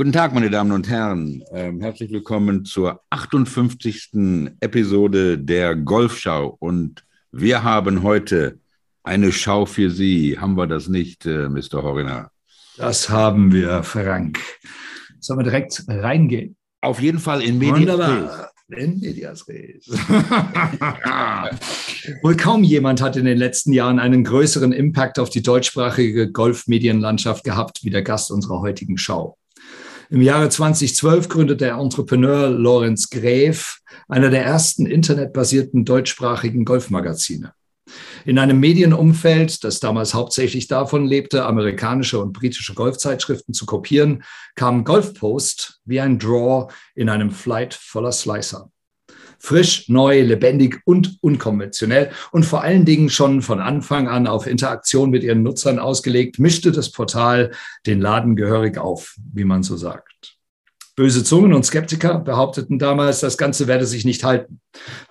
Guten Tag, meine Damen und Herren. Ähm, herzlich willkommen zur 58. Episode der Golfschau. Und wir haben heute eine Schau für Sie. Haben wir das nicht, äh, Mr. Horiner? Das haben wir, Frank. Sollen wir direkt reingehen? Auf jeden Fall in Medias Wunderbar. In Medias Res. Wohl kaum jemand hat in den letzten Jahren einen größeren Impact auf die deutschsprachige Golfmedienlandschaft gehabt wie der Gast unserer heutigen Schau. Im Jahre 2012 gründete der Entrepreneur Lorenz Gräf einer der ersten internetbasierten deutschsprachigen Golfmagazine. In einem Medienumfeld, das damals hauptsächlich davon lebte, amerikanische und britische Golfzeitschriften zu kopieren, kam Golfpost wie ein Draw in einem Flight voller Slicer. Frisch, neu, lebendig und unkonventionell und vor allen Dingen schon von Anfang an auf Interaktion mit ihren Nutzern ausgelegt, mischte das Portal den Laden gehörig auf, wie man so sagt. Böse Zungen und Skeptiker behaupteten damals, das Ganze werde sich nicht halten.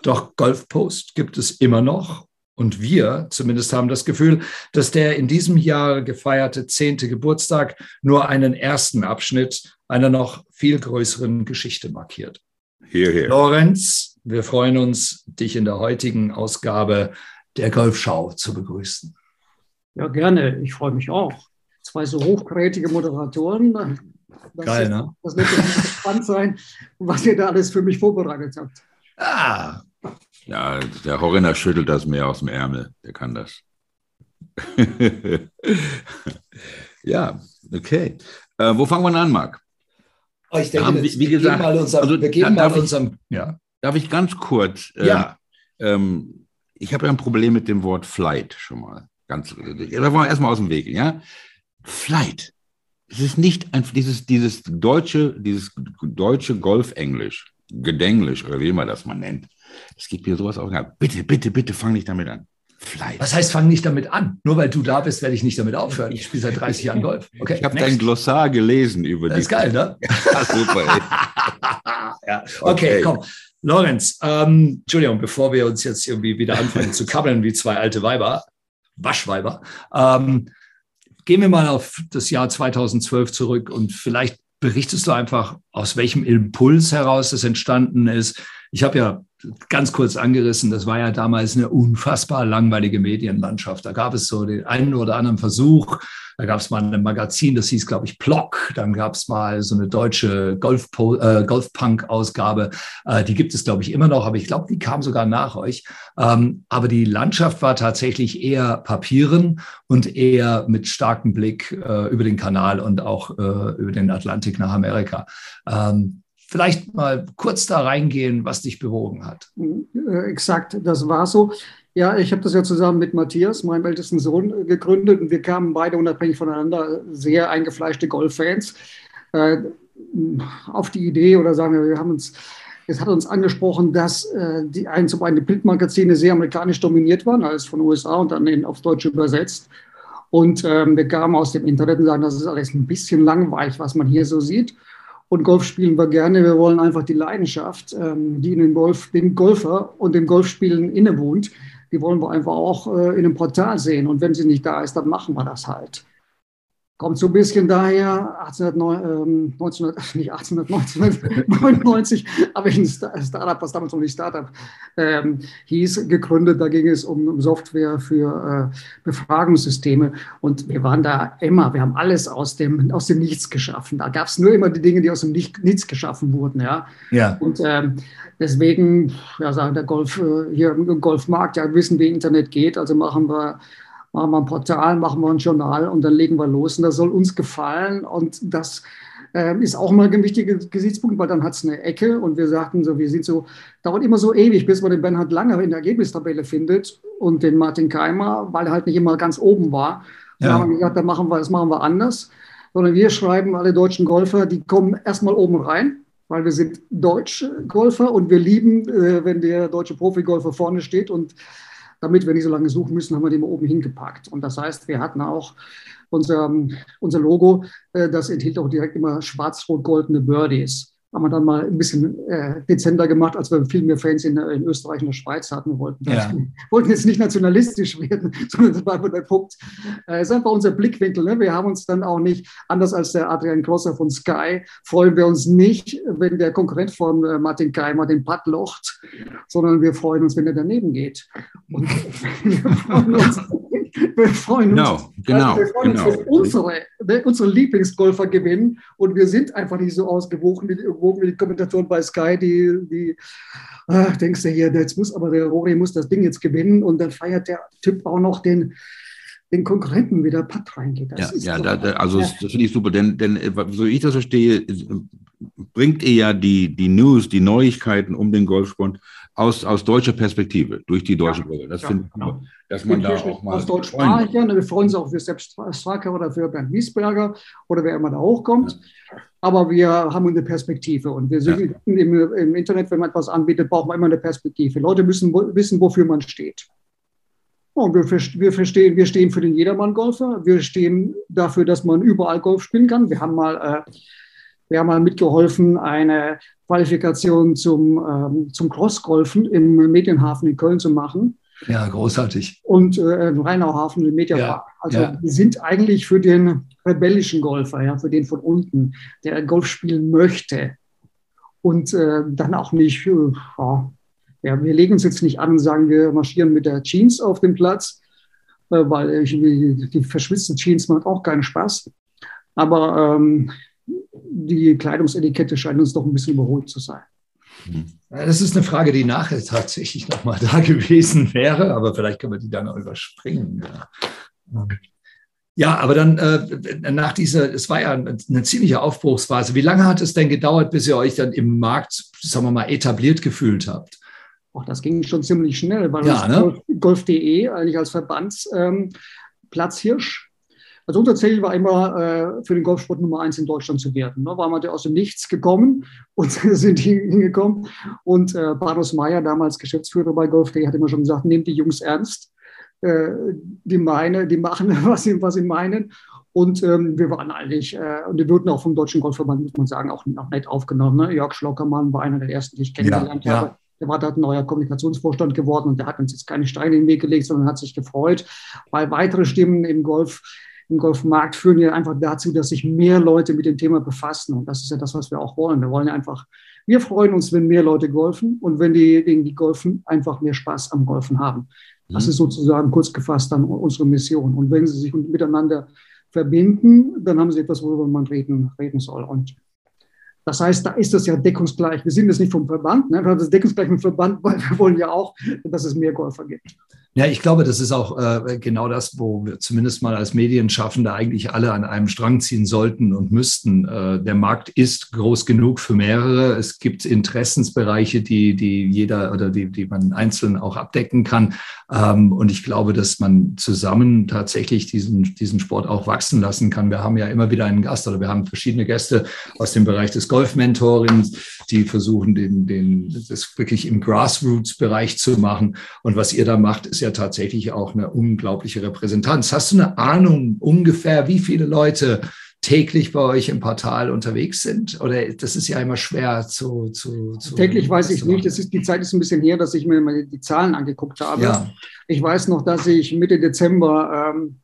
Doch Golfpost gibt es immer noch und wir zumindest haben das Gefühl, dass der in diesem Jahr gefeierte zehnte Geburtstag nur einen ersten Abschnitt einer noch viel größeren Geschichte markiert. Hier, hier. Lorenz, wir freuen uns, dich in der heutigen Ausgabe der Golfschau zu begrüßen. Ja, gerne. Ich freue mich auch. Zwei so hochkarätige Moderatoren. Das Geil, ist, ne? Das wird gespannt sein, was ihr da alles für mich vorbereitet habt. Ah, ja, der Horiner schüttelt das mehr aus dem Ärmel. Der kann das. ja, okay. Äh, wo fangen wir an, Marc? Oh, ich denke, haben, wie, wie gesagt, wir unserem, also, wir geben mal unserem, ja. Darf ich ganz kurz? Äh, ja. Äh, ähm, ich habe ja ein Problem mit dem Wort Flight schon mal. Ganz, da wollen wir erstmal aus dem Weg, ja? Flight. Es ist nicht ein, dieses, dieses deutsche, dieses deutsche Golfenglisch, Gedenglisch oder wie man das mal nennt. Es gibt mir sowas auch. Bitte, bitte, bitte, fang nicht damit an. Flight. Was heißt, fang nicht damit an? Nur weil du da bist, werde ich nicht damit aufhören. Ich spiele seit 30 Jahren Golf. Okay, ich habe dein Glossar gelesen über das die. Das ist geil, ne? Ja, super. ja. Okay, okay, komm. Lorenz, ähm, Entschuldigung, bevor wir uns jetzt irgendwie wieder anfangen zu kabbeln wie zwei alte Weiber, Waschweiber, ähm, gehen wir mal auf das Jahr 2012 zurück und vielleicht berichtest du einfach, aus welchem Impuls heraus es entstanden ist. Ich habe ja ganz kurz angerissen, das war ja damals eine unfassbar langweilige Medienlandschaft. Da gab es so den einen oder anderen Versuch, da gab es mal ein Magazin, das hieß, glaube ich, Block. Dann gab es mal so eine deutsche Golf, äh, Golfpunk-Ausgabe. Äh, die gibt es, glaube ich, immer noch, aber ich glaube, die kam sogar nach euch. Ähm, aber die Landschaft war tatsächlich eher Papieren und eher mit starkem Blick äh, über den Kanal und auch äh, über den Atlantik nach Amerika. Ähm, vielleicht mal kurz da reingehen, was dich bewogen hat. Äh, exakt, das war so. Ja, ich habe das ja zusammen mit Matthias, meinem ältesten Sohn, äh, gegründet und wir kamen beide unabhängig voneinander sehr eingefleischte Golffans äh, auf die Idee oder sagen wir, wir haben uns, es hat uns angesprochen, dass äh, die ein, zum einen die Bildmagazine sehr amerikanisch dominiert waren, alles von USA und dann in, aufs Deutsche übersetzt. Und ähm, wir kamen aus dem Internet und sagen, das ist alles ein bisschen langweilig, was man hier so sieht. Und Golf spielen wir gerne. Wir wollen einfach die Leidenschaft, ähm, die in den, Golf, den Golfer und dem Golfspielen innewohnt, die wollen wir einfach auch äh, in einem Portal sehen. Und wenn sie nicht da ist, dann machen wir das halt. Kommt so ein bisschen daher, 1809, äh, 19, nicht 1899 habe ich ein Startup, was damals noch nicht Startup ähm, hieß, gegründet. Da ging es um, um Software für äh, Befragungssysteme. Und wir waren da immer, wir haben alles aus dem, aus dem Nichts geschaffen. Da gab es nur immer die Dinge, die aus dem Nichts geschaffen wurden. Ja. ja. Und ähm, deswegen, ja, sagen der Golf, äh, hier im Golfmarkt, ja, wissen, wie Internet geht. Also machen wir machen wir ein Portal, machen wir ein Journal und dann legen wir los. Und das soll uns gefallen. Und das äh, ist auch mal ein wichtiger Gesichtspunkt, weil dann hat es eine Ecke und wir sagten so, wir sind so, dauert immer so ewig, bis man den Bernhard Langer in der Ergebnistabelle findet und den Martin Keimer, weil er halt nicht immer ganz oben war. Ja. Da haben wir gesagt, dann machen wir, das machen wir anders. Sondern wir schreiben alle deutschen Golfer, die kommen erstmal oben rein, weil wir sind deutsche Golfer und wir lieben, äh, wenn der deutsche Profigolfer vorne steht und damit wir nicht so lange suchen müssen, haben wir den oben hingepackt. Und das heißt, wir hatten auch unser, unser Logo, äh, das enthielt auch direkt immer schwarz-rot-goldene Birdies. Haben wir dann mal ein bisschen äh, dezenter gemacht, als wir viel mehr Fans in, in Österreich und der Schweiz hatten. Wir wollten, ja. wollten jetzt nicht nationalistisch werden, sondern das war einfach der Punkt. Äh, ist einfach unser Blickwinkel. Ne? Wir haben uns dann auch nicht, anders als der Adrian Grosser von Sky, freuen wir uns nicht, wenn der Konkurrent von äh, Martin Keimer den Putt locht, sondern wir freuen uns, wenn er daneben geht. Und wir freuen uns, wir freuen uns, genau, genau, wir freuen uns, genau. wenn unsere, unsere Lieblingsgolfer gewinnen und wir sind einfach nicht so ausgewogen wie, wie die Kommentatoren bei Sky, die, die ach, denkst du hier, jetzt muss aber der Rory muss das Ding jetzt gewinnen und dann feiert der Typ auch noch den, den Konkurrenten wieder Putt reingeht. Das ja, ja da, da, also ja. das finde ich super, denn, denn so ich das verstehe, bringt ihr ja die, die News, die Neuigkeiten um den Golfsport aus, aus deutscher Perspektive, durch die deutsche Brille. Das ja, finde ich genau. dass man da auch mal. Aus deutschsprachiger, ne, wir freuen uns auch für Sepp Straker oder für Bernd Wiesberger oder wer immer da hochkommt. Ja. Aber wir haben eine Perspektive und wir sind ja. im, im, Internet, wenn man etwas anbietet, braucht man immer eine Perspektive. Leute müssen wissen, wofür man steht. Und wir, wir, verstehen, wir stehen für den Jedermann-Golfer. Wir stehen dafür, dass man überall Golf spielen kann. Wir haben mal äh, wir haben mal mitgeholfen, eine Qualifikation zum, ähm, zum Crossgolfen im Medienhafen in Köln zu machen. Ja, großartig. Und äh, im Rheinauhafen im Mediapark. Ja, also ja. wir sind eigentlich für den rebellischen Golfer, ja, für den von unten, der Golf spielen möchte. Und äh, dann auch nicht, äh, ja, wir legen uns jetzt nicht an und sagen, wir marschieren mit der Jeans auf den Platz, äh, weil die verschwitzten Jeans macht auch keinen Spaß. Aber ähm, die Kleidungsetikette scheint uns doch ein bisschen überholt zu sein. Das ist eine Frage, die nachher tatsächlich nochmal da gewesen wäre, aber vielleicht können wir die dann auch überspringen. Ja, ja aber dann äh, nach dieser, es war ja eine, eine ziemliche Aufbruchsphase. Wie lange hat es denn gedauert, bis ihr euch dann im Markt, sagen wir mal, etabliert gefühlt habt? Auch das ging schon ziemlich schnell, weil ja, ne? Golf.de eigentlich als Verbandsplatzhirsch ähm, also unser Ziel war immer, äh, für den Golfsport Nummer eins in Deutschland zu werden. Ne? War man aus dem Nichts gekommen und sind hingekommen. Und äh, Bardos Meyer, damals Geschäftsführer bei Golf.de, hat immer schon gesagt, nehmt die Jungs ernst. Äh, die meine, die machen, was sie, was sie meinen. Und ähm, wir waren eigentlich, äh, und wir wurden auch vom Deutschen Golfverband, muss man sagen, auch, auch nett aufgenommen. Ne? Jörg Schlockermann war einer der ersten, die ich kennengelernt ja, habe. Ja. Der war dort ein neuer Kommunikationsvorstand geworden und der hat uns jetzt keine Steine in den Weg gelegt, sondern hat sich gefreut, weil weitere Stimmen im Golf im Golfmarkt führen ja einfach dazu, dass sich mehr Leute mit dem Thema befassen. Und das ist ja das, was wir auch wollen. Wir wollen ja einfach, wir freuen uns, wenn mehr Leute golfen und wenn diejenigen, die golfen, einfach mehr Spaß am Golfen haben. Das mhm. ist sozusagen kurz gefasst dann unsere Mission. Und wenn sie sich miteinander verbinden, dann haben sie etwas, worüber man reden, reden soll. Und das heißt, da ist das ja deckungsgleich. Wir sind jetzt nicht vom Verband, ne? das ist deckungsgleich mit dem Verband, weil wir wollen ja auch, dass es mehr Golfer gibt. Ja, ich glaube, das ist auch äh, genau das, wo wir zumindest mal als Medienschaffende eigentlich alle an einem Strang ziehen sollten und müssten. Äh, der Markt ist groß genug für mehrere. Es gibt Interessensbereiche, die, die jeder oder die, die man einzeln auch abdecken kann. Ähm, und ich glaube, dass man zusammen tatsächlich diesen, diesen Sport auch wachsen lassen kann. Wir haben ja immer wieder einen Gast oder wir haben verschiedene Gäste aus dem Bereich des Golf-Mentorings, die versuchen, den, den, das wirklich im Grassroots-Bereich zu machen. Und was ihr da macht, ist ja tatsächlich auch eine unglaubliche Repräsentanz. Hast du eine Ahnung ungefähr, wie viele Leute täglich bei euch im Portal unterwegs sind? Oder das ist ja immer schwer zu. zu, zu täglich weiß ich nicht. Das ist, die Zeit ist ein bisschen her, dass ich mir mal die Zahlen angeguckt habe. Ja. Ich weiß noch, dass ich Mitte Dezember ähm,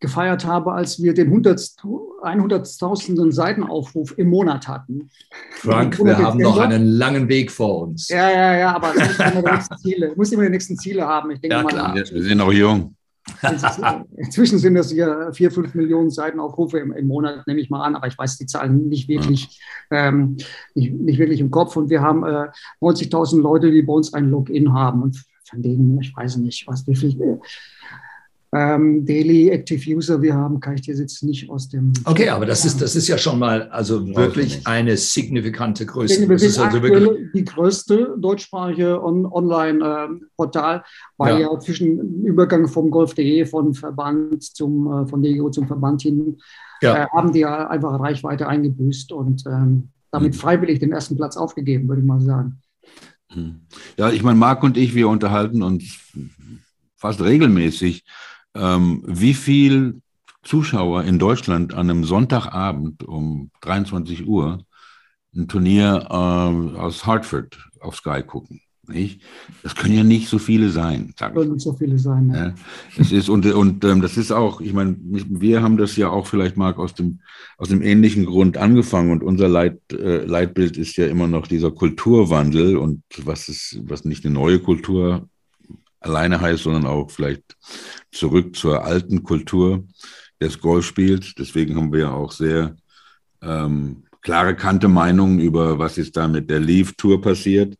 gefeiert habe, als wir den 100.000. Seitenaufruf im Monat hatten. Frank, wir haben noch einen langen Weg vor uns. Ja, ja, ja, aber das muss immer die nächsten Ziele, muss immer die nächsten Ziele haben. Ich denke ja, klar. Mal, wir sind noch jung. Inzwischen sind das hier vier, fünf Millionen Seitenaufrufe im, im, Monat, nehme ich mal an, aber ich weiß die Zahlen nicht wirklich, ja. ähm, nicht, nicht, wirklich im Kopf. Und wir haben äh, 90.000 Leute, die bei uns ein Login haben. Und von denen, ich weiß nicht, was, wie viel, äh, ähm, Daily Active User wir haben, kann ich dir jetzt nicht aus dem. Okay, aber das ist, das ist ja schon mal also wirklich eine signifikante Größe. Wir sind also wirklich die größte deutschsprachige On Online-Portal, weil ja. ja. zwischen Übergang vom Golf.de, von Verband zum, äh, von Lego zum Verband hin, ja. äh, haben die ja einfach Reichweite eingebüßt und ähm, damit mhm. freiwillig den ersten Platz aufgegeben, würde ich mal sagen. Hm. Ja, ich meine, Marc und ich, wir unterhalten uns fast regelmäßig ähm, wie viel Zuschauer in Deutschland an einem Sonntagabend um 23 Uhr ein Turnier äh, aus Hartford auf Sky gucken. Nicht? Das können ja nicht so viele sein. Können nicht so viele sein. Ne? Ja, es ist, und und ähm, das ist auch, ich meine, wir haben das ja auch vielleicht, Marc, aus dem, aus dem ähnlichen Grund angefangen und unser Leit, äh, Leitbild ist ja immer noch dieser Kulturwandel und was ist, was nicht eine neue Kultur alleine heißt, sondern auch vielleicht zurück zur alten Kultur des Golfspiels. Deswegen haben wir ja auch sehr ähm, klare Kante Meinungen über, was ist da mit der Leaf Tour passiert.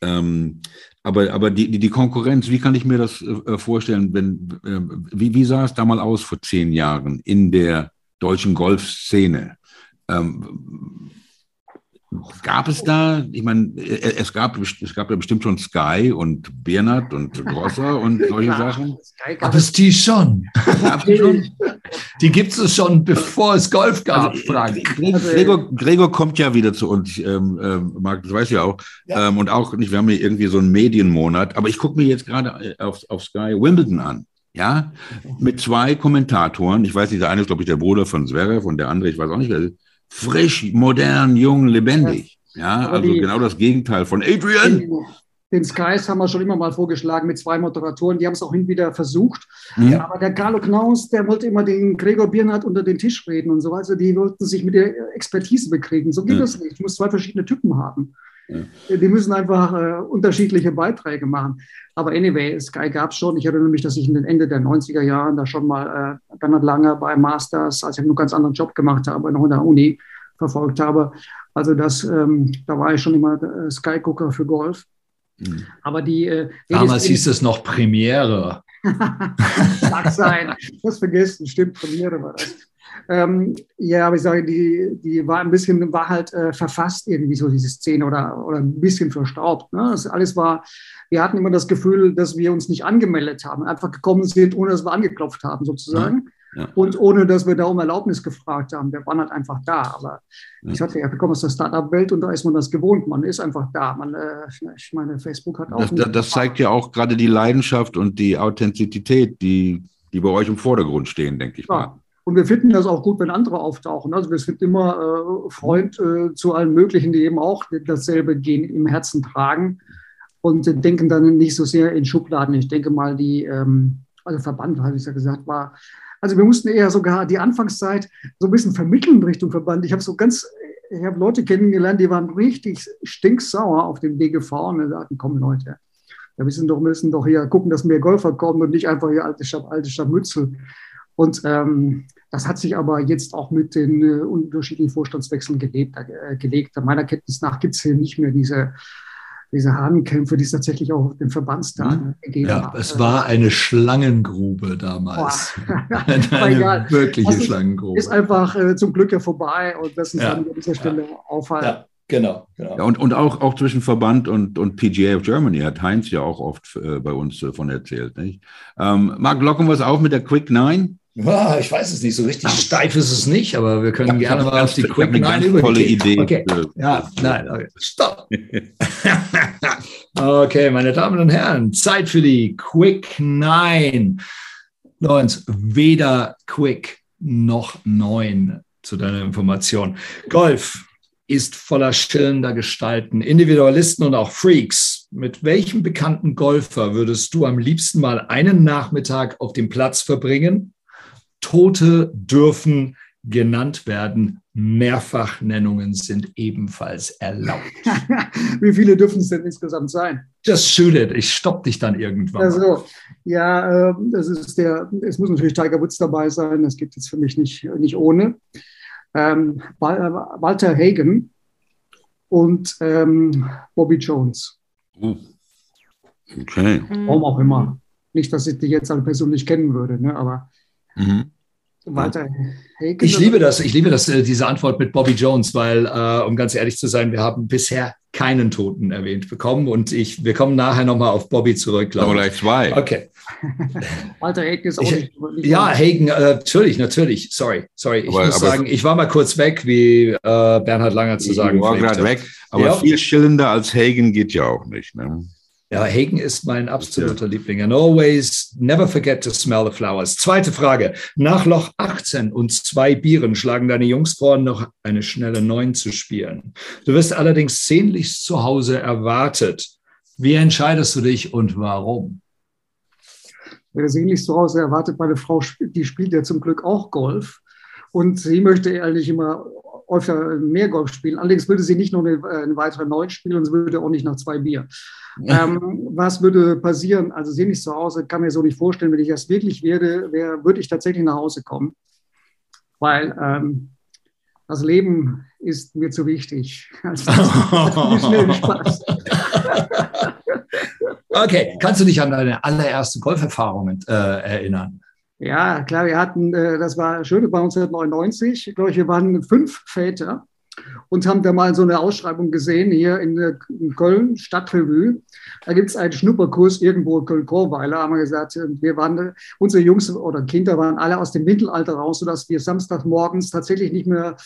Ähm, aber aber die, die Konkurrenz, wie kann ich mir das äh, vorstellen, wenn, äh, wie, wie sah es da mal aus vor zehn Jahren in der deutschen Golfszene? Ähm, Gab es da, ich meine, es gab, es gab ja bestimmt schon Sky und Bernhard und Grosser und solche Sachen. Gab es die schon? Die schon? Die gibt es schon, bevor es Golf gab, also, Frank. Gregor, Gregor, kommt ja wieder zu uns, ähm, ähm, Marc, das weiß ich auch. Ja. Ähm, und auch nicht, wir haben hier irgendwie so einen Medienmonat, aber ich gucke mir jetzt gerade äh, auf, auf Sky Wimbledon an. Ja, mit zwei Kommentatoren. Ich weiß nicht, der eine ist, glaube ich, der Bruder von Zverev und der andere, ich weiß auch nicht, wer ist frisch, modern, jung, lebendig. Ja, also die, genau das Gegenteil von Adrian. Den, Skies haben wir schon immer mal vorgeschlagen mit zwei Moderatoren, die haben es auch hin wieder versucht. Mhm. Aber der Carlo Knaus, der wollte immer den Gregor Biernhardt unter den Tisch reden und so weiter. Die wollten sich mit der Expertise bekriegen. So geht ja. das nicht. Ich muss zwei verschiedene Typen haben. Ja. Die müssen einfach äh, unterschiedliche Beiträge machen. Aber anyway, Sky gab es schon. Ich erinnere mich, dass ich in den Ende der 90er Jahren da schon mal äh, Bernhard Langer bei Masters, als ich einen ganz anderen Job gemacht habe, noch in der Uni verfolgt habe. Also das, ähm, da war ich schon immer äh, Sky-Gucker für Golf. Mhm. Aber die äh, damals hieß es noch Premiere. Mag sein. Das vergessen, stimmt, Premiere war das. Ähm, ja, aber ich sage, die, die war ein bisschen, war halt äh, verfasst irgendwie so diese Szene oder, oder ein bisschen verstaubt. Ne? Das alles war, wir hatten immer das Gefühl, dass wir uns nicht angemeldet haben, einfach gekommen sind, ohne dass wir angeklopft haben sozusagen. Ja. Ja. Und ohne, dass wir da um Erlaubnis gefragt haben. Wir waren halt einfach da. Aber ja. ich sagte, ja, wir kommen aus der Startup-Welt und da ist man das gewohnt. Man ist einfach da. Man, äh, ich meine, Facebook hat auch. Das, das zeigt ja auch gerade die Leidenschaft und die Authentizität, die, die bei euch im Vordergrund stehen, denke ich mal. Und wir finden das auch gut, wenn andere auftauchen. Also wir sind immer äh, Freund äh, zu allen möglichen, die eben auch dasselbe Gen im Herzen tragen und äh, denken dann nicht so sehr in Schubladen. Ich denke mal, die, ähm, also Verband, habe ich ja gesagt, war, also wir mussten eher sogar die Anfangszeit so ein bisschen vermitteln Richtung Verband. Ich habe so ganz, ich habe Leute kennengelernt, die waren richtig stinksauer auf dem DGV und sagten, komm Leute, wir müssen doch, müssen doch hier gucken, dass mehr Golfer kommen und nicht einfach hier alte, alte Scharmützel. Und ähm, das hat sich aber jetzt auch mit den äh, unterschiedlichen Vorstandswechseln gelebt, äh, gelegt. Meiner Kenntnis nach gibt es hier nicht mehr diese, diese Hahnenkämpfe, die es tatsächlich auch auf den Verbandstagen mhm. gegeben ja, hat. Es war eine Schlangengrube damals. eine wirkliche also Schlangengrube. Ist einfach äh, zum Glück ja vorbei und das ist ja. an dieser Stelle ja. aufhalten. Ja. Genau, genau. Ja, und, und auch, auch zwischen Verband und, und PGA of Germany hat Heinz ja auch oft äh, bei uns äh, von erzählt. Nicht? Ähm, Marc, locken wir es auf mit der Quick Nine? Ja, ich weiß es nicht, so richtig steif ist es nicht, aber wir können gerne mal auf die Quick Nine über. Tolle Idee. Okay. Ja, nein, okay. Stopp. okay, meine Damen und Herren, Zeit für die Quick Nine. Lorenz, weder Quick noch Neun zu deiner Information. Golf ist voller schillender Gestalten, Individualisten und auch Freaks. Mit welchem bekannten Golfer würdest du am liebsten mal einen Nachmittag auf dem Platz verbringen? Tote dürfen genannt werden. Mehrfachnennungen sind ebenfalls erlaubt. Wie viele dürfen es denn insgesamt sein? Just shoot it. Ich stopp dich dann irgendwann. Also, ja, äh, das ist der, es muss natürlich Tiger Woods dabei sein. Das gibt es für mich nicht, nicht ohne. Ähm, Walter Hagen und ähm, Bobby Jones. Oh. Okay. Warum auch immer. Nicht, dass ich die jetzt alle persönlich kennen würde, ne? aber Mhm. Walter Hagen. Ich liebe das, ich liebe das, äh, diese Antwort mit Bobby Jones, weil, äh, um ganz ehrlich zu sein, wir haben bisher keinen Toten erwähnt bekommen und ich, wir kommen nachher nochmal auf Bobby zurück. Aber gleich zwei. Okay. Walter Hagen ist auch ich, nicht, nicht. Ja, Hagen, äh, natürlich, natürlich. Sorry, sorry. Ich aber, muss aber sagen, ich war mal kurz weg, wie äh, Bernhard Langer zu sagen. Ich war gerade weg, aber ja. viel schillender als Hagen geht ja auch nicht. Ne? Ja, Hagen ist mein absoluter ja. Liebling. And always never forget to smell the flowers. Zweite Frage. Nach Loch 18 und zwei Bieren schlagen deine Jungs vor, noch eine schnelle Neun zu spielen. Du wirst allerdings sehnlichst zu Hause erwartet. Wie entscheidest du dich und warum? Wer sehnlichst zu Hause erwartet, meine Frau, die spielt ja zum Glück auch Golf. Und sie möchte eigentlich immer öfter mehr Golf spielen. Allerdings würde sie nicht noch eine, eine weitere Neun spielen und sie würde auch nicht nach zwei Bier. Ähm, was würde passieren? Also sie nicht zu Hause, kann mir so nicht vorstellen. Wenn ich das wirklich werde, wär, würde ich tatsächlich nach Hause kommen, weil ähm, das Leben ist mir zu wichtig. Also, schnell Spaß. okay, kannst du dich an deine allererste Golferfahrung äh, erinnern? Ja, klar, wir hatten, äh, das war schön, bei uns 1999, ich glaube, wir waren fünf Väter und haben da mal so eine Ausschreibung gesehen hier in, äh, in Köln, Stadtrevue. Da gibt es einen Schnupperkurs irgendwo in Köln-Korweiler, haben wir gesagt. Wir waren, unsere Jungs oder Kinder waren alle aus dem Mittelalter raus, sodass wir Samstagmorgens tatsächlich nicht mehr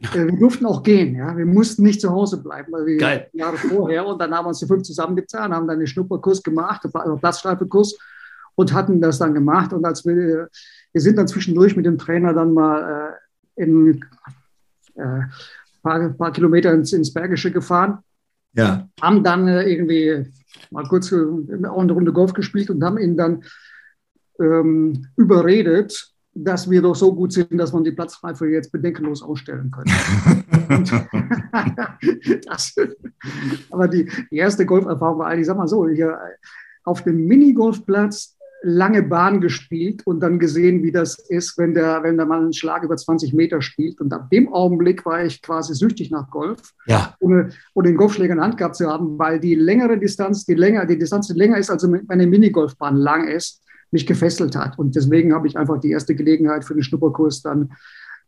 äh, wir durften auch gehen, ja. Wir mussten nicht zu Hause bleiben, weil wir Geil. Jahre vorher und dann haben wir uns die fünf zusammengetan, haben dann einen Schnupperkurs gemacht, einen Platzstreifekurs und hatten das dann gemacht. Und als wir, wir sind dann zwischendurch mit dem Trainer dann mal äh, in äh, paar, paar Kilometer ins, ins Bergische gefahren. Ja. Haben dann äh, irgendwie mal kurz äh, auch eine Runde Golf gespielt und haben ihn dann ähm, überredet, dass wir doch so gut sind, dass man die Platzreife jetzt bedenkenlos ausstellen könnte. das, aber die, die erste Golferfahrung war eigentlich, sag mal so, hier auf dem Minigolfplatz lange Bahn gespielt und dann gesehen, wie das ist, wenn der, wenn der Mann einen Schlag über 20 Meter spielt. Und ab dem Augenblick war ich quasi süchtig nach Golf, ja. ohne, ohne den Golfschläger in der Hand gehabt zu haben, weil die längere Distanz, die länger, die Distanz, die länger ist, als eine Minigolfbahn lang ist, mich gefesselt hat. Und deswegen habe ich einfach die erste Gelegenheit für den Schnupperkurs dann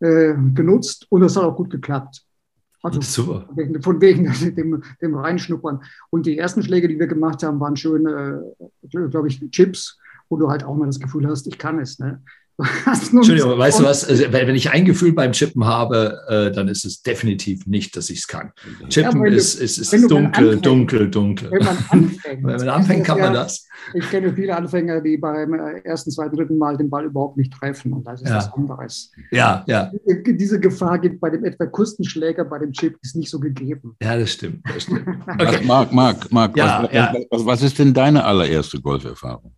äh, genutzt und das hat auch gut geklappt. Also Super. Von wegen dem, dem Reinschnuppern. Und die ersten Schläge, die wir gemacht haben, waren schön, äh, glaube ich, Chips wo du halt auch mal das Gefühl hast, ich kann es. Ne? Entschuldigung, weißt du was? Also, wenn ich ein Gefühl beim Chippen habe, äh, dann ist es definitiv nicht, dass ich es kann. Chippen ja, ist, ist, ist dunkel, dunkel, dunkel. Wenn man anfängt, wenn man anfängt kann man das. Ich kenne viele Anfänger, die beim äh, ersten, zweiten, dritten Mal den Ball überhaupt nicht treffen. Und das ist ja. was anderes. Ja, ja. Diese Gefahr gibt bei dem etwa Kustenschläger, bei dem Chip, ist nicht so gegeben. Ja, das stimmt. Das stimmt. Okay. Marc, Marc, Marc, ja, was, ja. Was, was ist denn deine allererste Golferfahrung?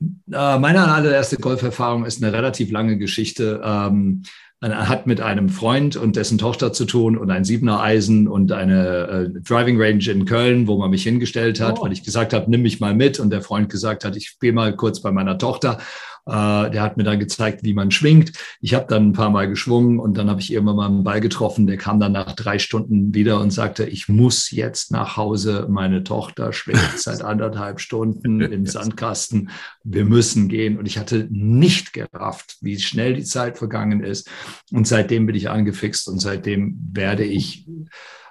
Äh, meine allererste Golferfahrung ist eine relativ lange Geschichte. Ähm, hat mit einem Freund und dessen Tochter zu tun und ein Siebener Eisen und eine äh, Driving Range in Köln, wo man mich hingestellt hat, oh. weil ich gesagt habe, nimm mich mal mit und der Freund gesagt hat, ich spiele mal kurz bei meiner Tochter äh, der hat mir dann gezeigt, wie man schwingt. Ich habe dann ein paar Mal geschwungen und dann habe ich irgendwann mal einen Ball getroffen. Der kam dann nach drei Stunden wieder und sagte, ich muss jetzt nach Hause. Meine Tochter schwingt seit anderthalb Stunden im Sandkasten. Wir müssen gehen. Und ich hatte nicht gerafft, wie schnell die Zeit vergangen ist. Und seitdem bin ich angefixt und seitdem werde ich,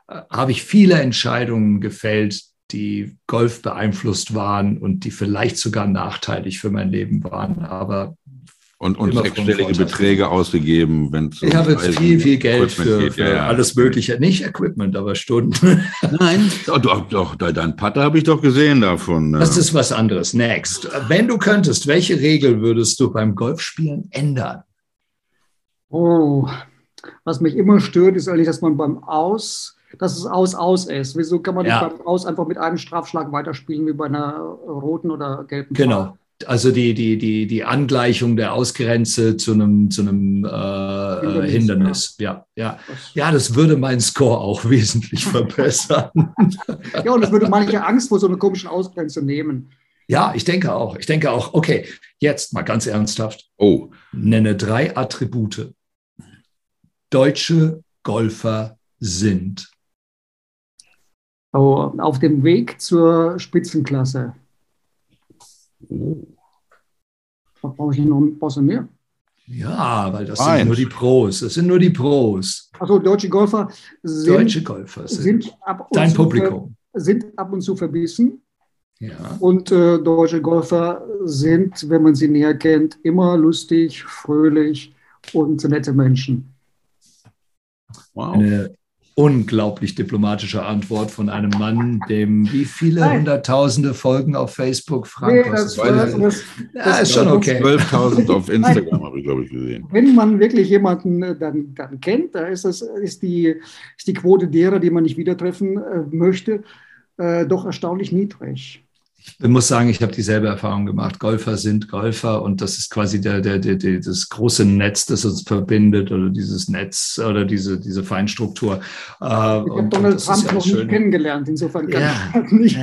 äh, habe ich viele Entscheidungen gefällt, die Golf beeinflusst waren und die vielleicht sogar nachteilig für mein Leben waren. Aber und, und sechsstellige Beträge ausgegeben, wenn es Ich habe jetzt viel, viel Geld für, geht, für ja, alles Mögliche. Nicht Equipment, aber Stunden. Nein, doch, doch, doch dein Putter habe ich doch gesehen davon. Das ist was anderes. Next. Wenn du könntest, welche Regel würdest du beim Golfspielen ändern? Oh, was mich immer stört, ist eigentlich, dass man beim Aus dass es aus-aus ist. Wieso kann man ja. nicht beim Aus einfach mit einem Strafschlag weiterspielen wie bei einer roten oder gelben Genau. Farbe? Also die, die, die, die Angleichung der Ausgrenze zu einem, zu einem äh, Hindernis. Hindernis. Ja. Ja, ja. ja, das würde meinen Score auch wesentlich verbessern. ja, und das würde manche Angst vor so einer komischen Ausgrenze nehmen. Ja, ich denke auch. Ich denke auch, okay, jetzt mal ganz ernsthaft. Oh. Nenne drei Attribute. Deutsche Golfer sind auf dem Weg zur Spitzenklasse. Oh. Was brauche ich noch ein bisschen mehr? Ja, weil das Nein. sind nur die Pros. Das sind nur die Pros. Also deutsche Golfer sind, deutsche Golfer sind, sind dein Publikum. Sind ab und zu verbissen. Ja. Und äh, deutsche Golfer sind, wenn man sie näher kennt, immer lustig, fröhlich und nette Menschen. Wow. Eine unglaublich diplomatische Antwort von einem Mann, dem wie viele Nein. hunderttausende Folgen auf Facebook, Frank? Nee, das, das, das, ja, ist schon okay. 12.000 auf Instagram habe ich, glaube ich, gesehen. Wenn man wirklich jemanden äh, dann, dann kennt, da ist, das, ist, die, ist die Quote derer, die man nicht wieder treffen äh, möchte, äh, doch erstaunlich niedrig ich muss sagen, ich habe dieselbe Erfahrung gemacht. Golfer sind Golfer und das ist quasi der, der, der, der, das große Netz, das uns verbindet oder dieses Netz oder diese, diese Feinstruktur. Äh, ich habe Donald Trump ja noch schön. nicht kennengelernt, insofern kann ja, ich nicht.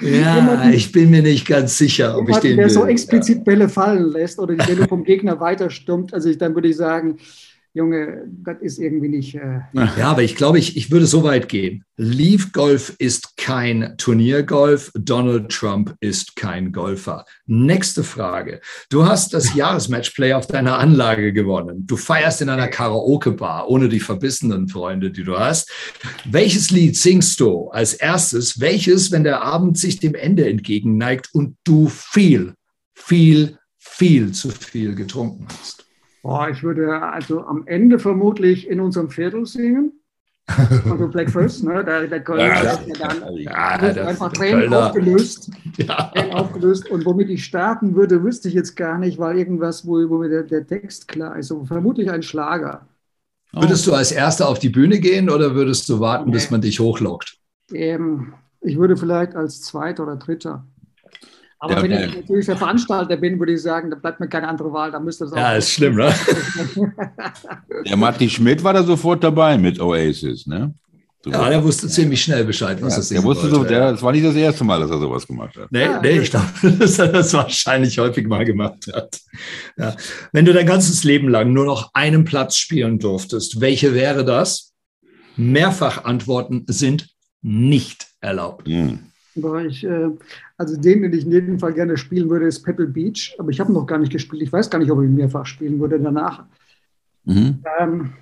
Ja, ich bin mir nicht ganz sicher, ob ich den. Der will. so explizit Bälle fallen lässt oder die Bälle vom Gegner weiterstürmt, also ich, dann würde ich sagen, Junge, das ist irgendwie nicht. Äh ja, aber ich glaube, ich, ich würde so weit gehen. Leaf Golf ist kein Turniergolf. Donald Trump ist kein Golfer. Nächste Frage. Du hast das Jahresmatchplay auf deiner Anlage gewonnen. Du feierst in einer Karaoke-Bar ohne die verbissenen Freunde, die du hast. Welches Lied singst du als erstes? Welches, wenn der Abend sich dem Ende entgegenneigt und du viel, viel, viel zu viel getrunken hast? Boah, ich würde also am Ende vermutlich in unserem Viertel singen. Also Black First, ne? Der, der Kölner, ja, der dann ja, einfach Tränen aufgelöst, ja. Tränen aufgelöst. Und womit ich starten würde, wüsste ich jetzt gar nicht, weil irgendwas, wo, wo mir der, der Text klar ist. Also vermutlich ein Schlager. Würdest du als Erster auf die Bühne gehen oder würdest du warten, nee. bis man dich hochlockt? Ähm, ich würde vielleicht als Zweiter oder Dritter. Aber ja, wenn ich natürlich der Veranstalter bin, würde ich sagen, da bleibt mir keine andere Wahl, da müsste das auch. Ja, ist schlimm, ne? der Matti Schmidt war da sofort dabei mit Oasis, ne? So ja, der wusste ziemlich schnell Bescheid, was ja, das ist. Der wusste so, der, das war nicht das erste Mal, dass er sowas gemacht hat. Nee, nee ich glaube, dass er das wahrscheinlich häufig mal gemacht hat. Ja. Wenn du dein ganzes Leben lang nur noch einen Platz spielen durftest, welche wäre das? Mehrfach-Antworten sind nicht erlaubt. Hm. Ich, äh, also den, den ich in jedem Fall gerne spielen würde, ist Pebble Beach. Aber ich habe noch gar nicht gespielt. Ich weiß gar nicht, ob ich mehrfach spielen würde danach. Mhm. Ähm,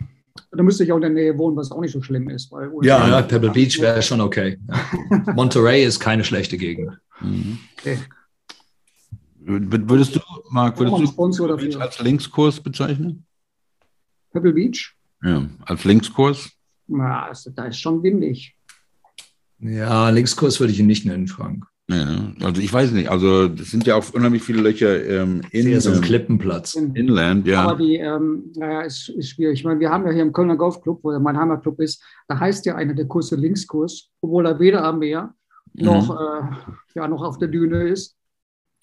da müsste ich auch in der Nähe wohnen, was auch nicht so schlimm ist. ja, ja, Pebble Beach wäre schon okay. Monterey ist keine schlechte Gegend. Mhm. Okay. Würdest du, Marc, würdest du als Linkskurs bezeichnen? Pebble Beach? Ja, als Linkskurs? Ja, also, da ist schon windig. Ja, Linkskurs würde ich ihn nicht nennen, Frank. Ja, also ich weiß nicht, also es sind ja auch unheimlich viele Löcher ähm, in so ein Klippenplatz. Inland, ja. Aber die, ähm, naja, ist, ist schwierig. Ich meine, wir haben ja hier im Kölner Golfclub, wo mein Heimatclub ist, da heißt ja einer der Kurse Linkskurs, obwohl er weder am Meer noch, mhm. äh, ja, noch auf der Düne ist.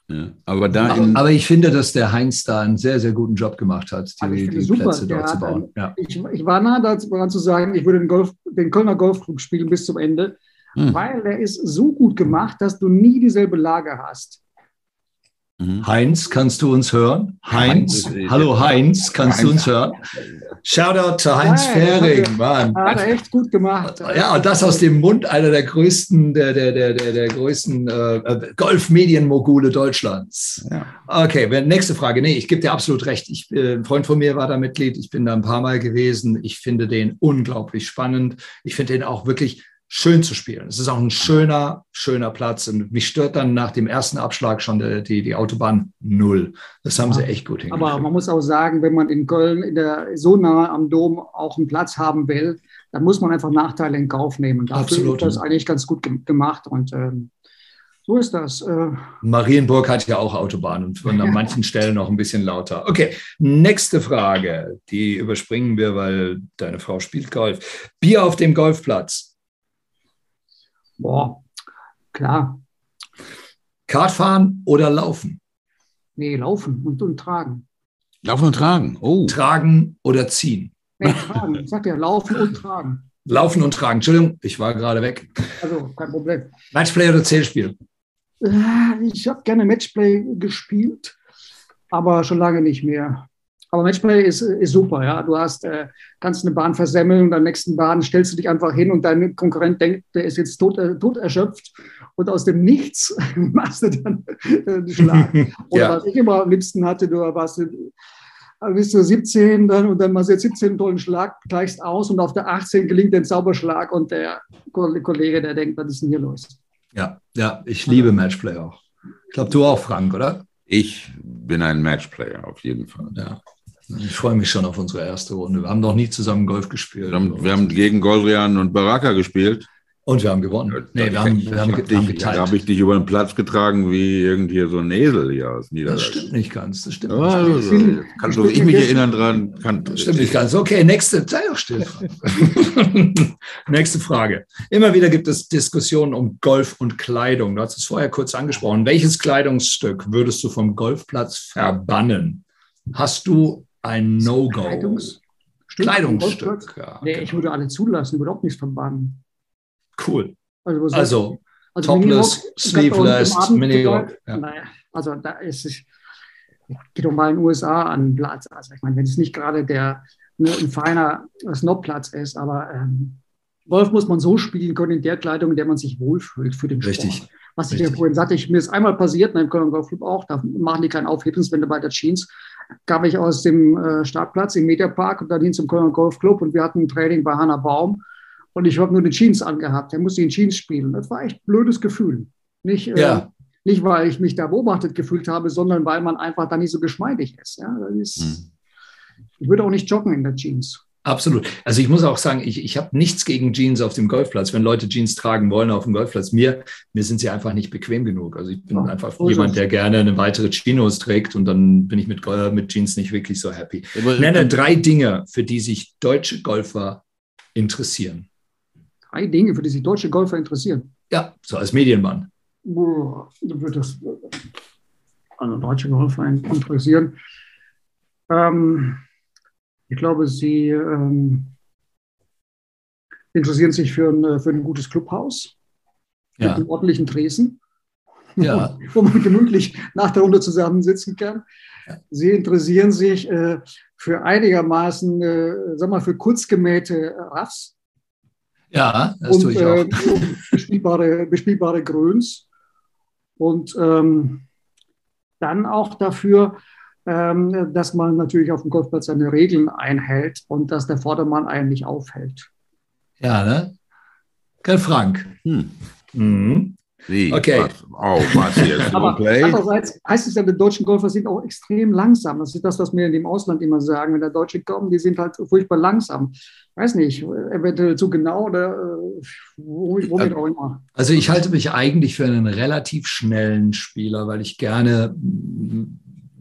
Ja, aber, da aber, aber, ich finde, dass der Heinz da einen sehr, sehr guten Job gemacht hat, die, also die super. Plätze dort zu bauen. Ja. Ich, ich, war nah daran zu sagen, ich würde den, Golf, den Kölner Golfclub spielen bis zum Ende mhm. weil der ist so gut gemacht, dass du nie dieselbe Lage hast. Mhm. Heinz, kannst du uns hören? Heinz, Heinz. hallo Heinz, kannst Heinz. du uns hören? Shoutout zu Heinz ja, Fähring, Mann. Hat er echt gut gemacht. Ja, und das aus dem Mund einer der größten, der, der, der, der, der größten äh, Golfmedienmogule Deutschlands. Ja. Okay, nächste Frage. Nee, ich gebe dir absolut recht. Ich, äh, ein Freund von mir war da Mitglied. Ich bin da ein paar Mal gewesen. Ich finde den unglaublich spannend. Ich finde den auch wirklich schön zu spielen. Es ist auch ein schöner, schöner Platz. Und mich stört dann nach dem ersten Abschlag schon die, die, die Autobahn null. Das haben ja, sie echt gut hingekriegt. Aber man muss auch sagen, wenn man in Köln in der, so nah am Dom auch einen Platz haben will, dann muss man einfach Nachteile in Kauf nehmen. Dafür Absolut. ist das eigentlich ganz gut gemacht. Und ähm, so ist das. Äh. Marienburg hat ja auch Autobahnen und an manchen Stellen noch ein bisschen lauter. Okay, nächste Frage. Die überspringen wir, weil deine Frau spielt Golf. Bier auf dem Golfplatz. Boah, klar. Kartfahren oder laufen? Nee, laufen und, und tragen. Laufen und tragen, oh. Tragen oder ziehen? Nee, tragen. Ich sag ja, laufen und tragen. Laufen und tragen. Entschuldigung, ich war gerade weg. Also, kein Problem. Matchplay oder Zählspiel? Äh, ich habe gerne Matchplay gespielt, aber schon lange nicht mehr. Aber Matchplay ist, ist super, ja. Du hast, äh, kannst eine Bahn versemmeln und am nächsten Bahn stellst du dich einfach hin und dein Konkurrent denkt, der ist jetzt tot, äh, tot erschöpft und aus dem Nichts machst du dann äh, einen Schlag. Oder ja. was ich immer am liebsten hatte, du warst bist du 17 dann, und dann machst du jetzt 17 einen tollen Schlag, gleichst aus und auf der 18 gelingt ein Zauberschlag und der Kollege, der denkt, was ist denn hier los? Ja, ja, ich liebe Matchplay auch. Ich glaube, du auch, Frank, oder? Ich bin ein Matchplayer, auf jeden Fall. Ja. Ich freue mich schon auf unsere erste Runde. Wir haben noch nie zusammen Golf gespielt. Wir haben, wir haben gegen Goldrian und Baraka gespielt. Und wir haben gewonnen. Nee, wir haben, wir haben, hab dich, geteilt. Da habe ich dich über den Platz getragen wie irgendwie so ein Esel hier aus Niederlande. Das stimmt nicht ganz. Das stimmt ja, nicht also, ganz. Kann so ich mich erinnern dran. Kann, das stimmt nicht ganz. Okay, nächste. Sei doch still. nächste Frage. Immer wieder gibt es Diskussionen um Golf und Kleidung. Du hast es vorher kurz angesprochen. Welches Kleidungsstück würdest du vom Golfplatz verbannen? Hast du ein No-Go? Kleidungs Kleidungsstück. Ja, nee, genau. ich würde alle zulassen, auch nichts verbannen. Cool. Also, also, also topless, sleeveless, Minirock. Ja. Naja, also da ist es, geht doch mal in den USA an Platz. Also ich meine, wenn es nicht gerade der ne, ein feiner Snobplatz ist, aber ähm, Golf muss man so spielen können in der Kleidung, in der man sich wohlfühlt für den Sport. Richtig. Was ich ja vorhin sagte, ich, mir ist einmal passiert, in einem Köln Golfclub auch, da machen die keinen Aufhebenswende bei der Jeans, kam ich aus dem äh, Startplatz im Mediapark und dann hin zum Kölner Golfclub und wir hatten ein Training bei Hanna Baum und ich habe nur die Jeans angehabt. Er musste in Jeans spielen. Das war echt ein blödes Gefühl. Nicht, äh, ja. äh, nicht, weil ich mich da beobachtet gefühlt habe, sondern weil man einfach da nicht so geschmeidig ist. Ja, ist hm. Ich würde auch nicht joggen in der Jeans. Absolut. Also ich muss auch sagen, ich, ich habe nichts gegen Jeans auf dem Golfplatz. Wenn Leute Jeans tragen wollen auf dem Golfplatz, mir, mir sind sie einfach nicht bequem genug. Also ich bin ja, einfach so jemand, der gerne eine weitere Chinos trägt und dann bin ich mit, mit Jeans nicht wirklich so happy. Aber, Nenne drei Dinge, für die sich deutsche Golfer interessieren. Drei Dinge, für die sich deutsche Golfer interessieren? Ja, so als Medienmann. Boah, wird das also deutsche Golfer interessieren. Ähm, ich glaube, sie ähm, interessieren sich für ein, für ein gutes Clubhaus ja. mit einem ordentlichen Tresen, ja. wo man gemütlich nach der Runde zusammensitzen kann. Sie interessieren sich äh, für einigermaßen, äh, sag mal, für kurzgemähte Raffs. Ja, das und, tue ich auch. Äh, bespielbare, bespielbare Grüns. Und ähm, dann auch dafür, dass man natürlich auf dem Golfplatz seine Regeln einhält und dass der Vordermann einen nicht aufhält. Ja, ne? Gell, Frank? Hm. Mhm. Wie? Okay. Was? Oh, was jetzt? Aber andererseits heißt es ja, die deutschen Golfer sind auch extrem langsam. Das ist das, was wir in dem Ausland immer sagen. Wenn der Deutsche kommt, die sind halt furchtbar langsam. Weiß nicht, eventuell zu genau oder äh, womit auch immer. Also ich halte mich eigentlich für einen relativ schnellen Spieler, weil ich gerne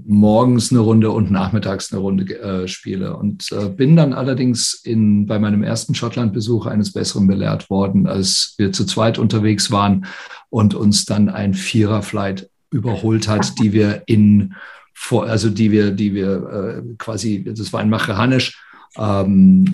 morgens eine Runde und nachmittags eine Runde äh, spiele. Und äh, bin dann allerdings in, bei meinem ersten Schottland-Besuch eines Besseren belehrt worden, als wir zu zweit unterwegs waren und uns dann ein Vierer-Flight überholt hat, die wir in vor, also die wir, die wir äh, quasi, das war ein Machanisch, ähm,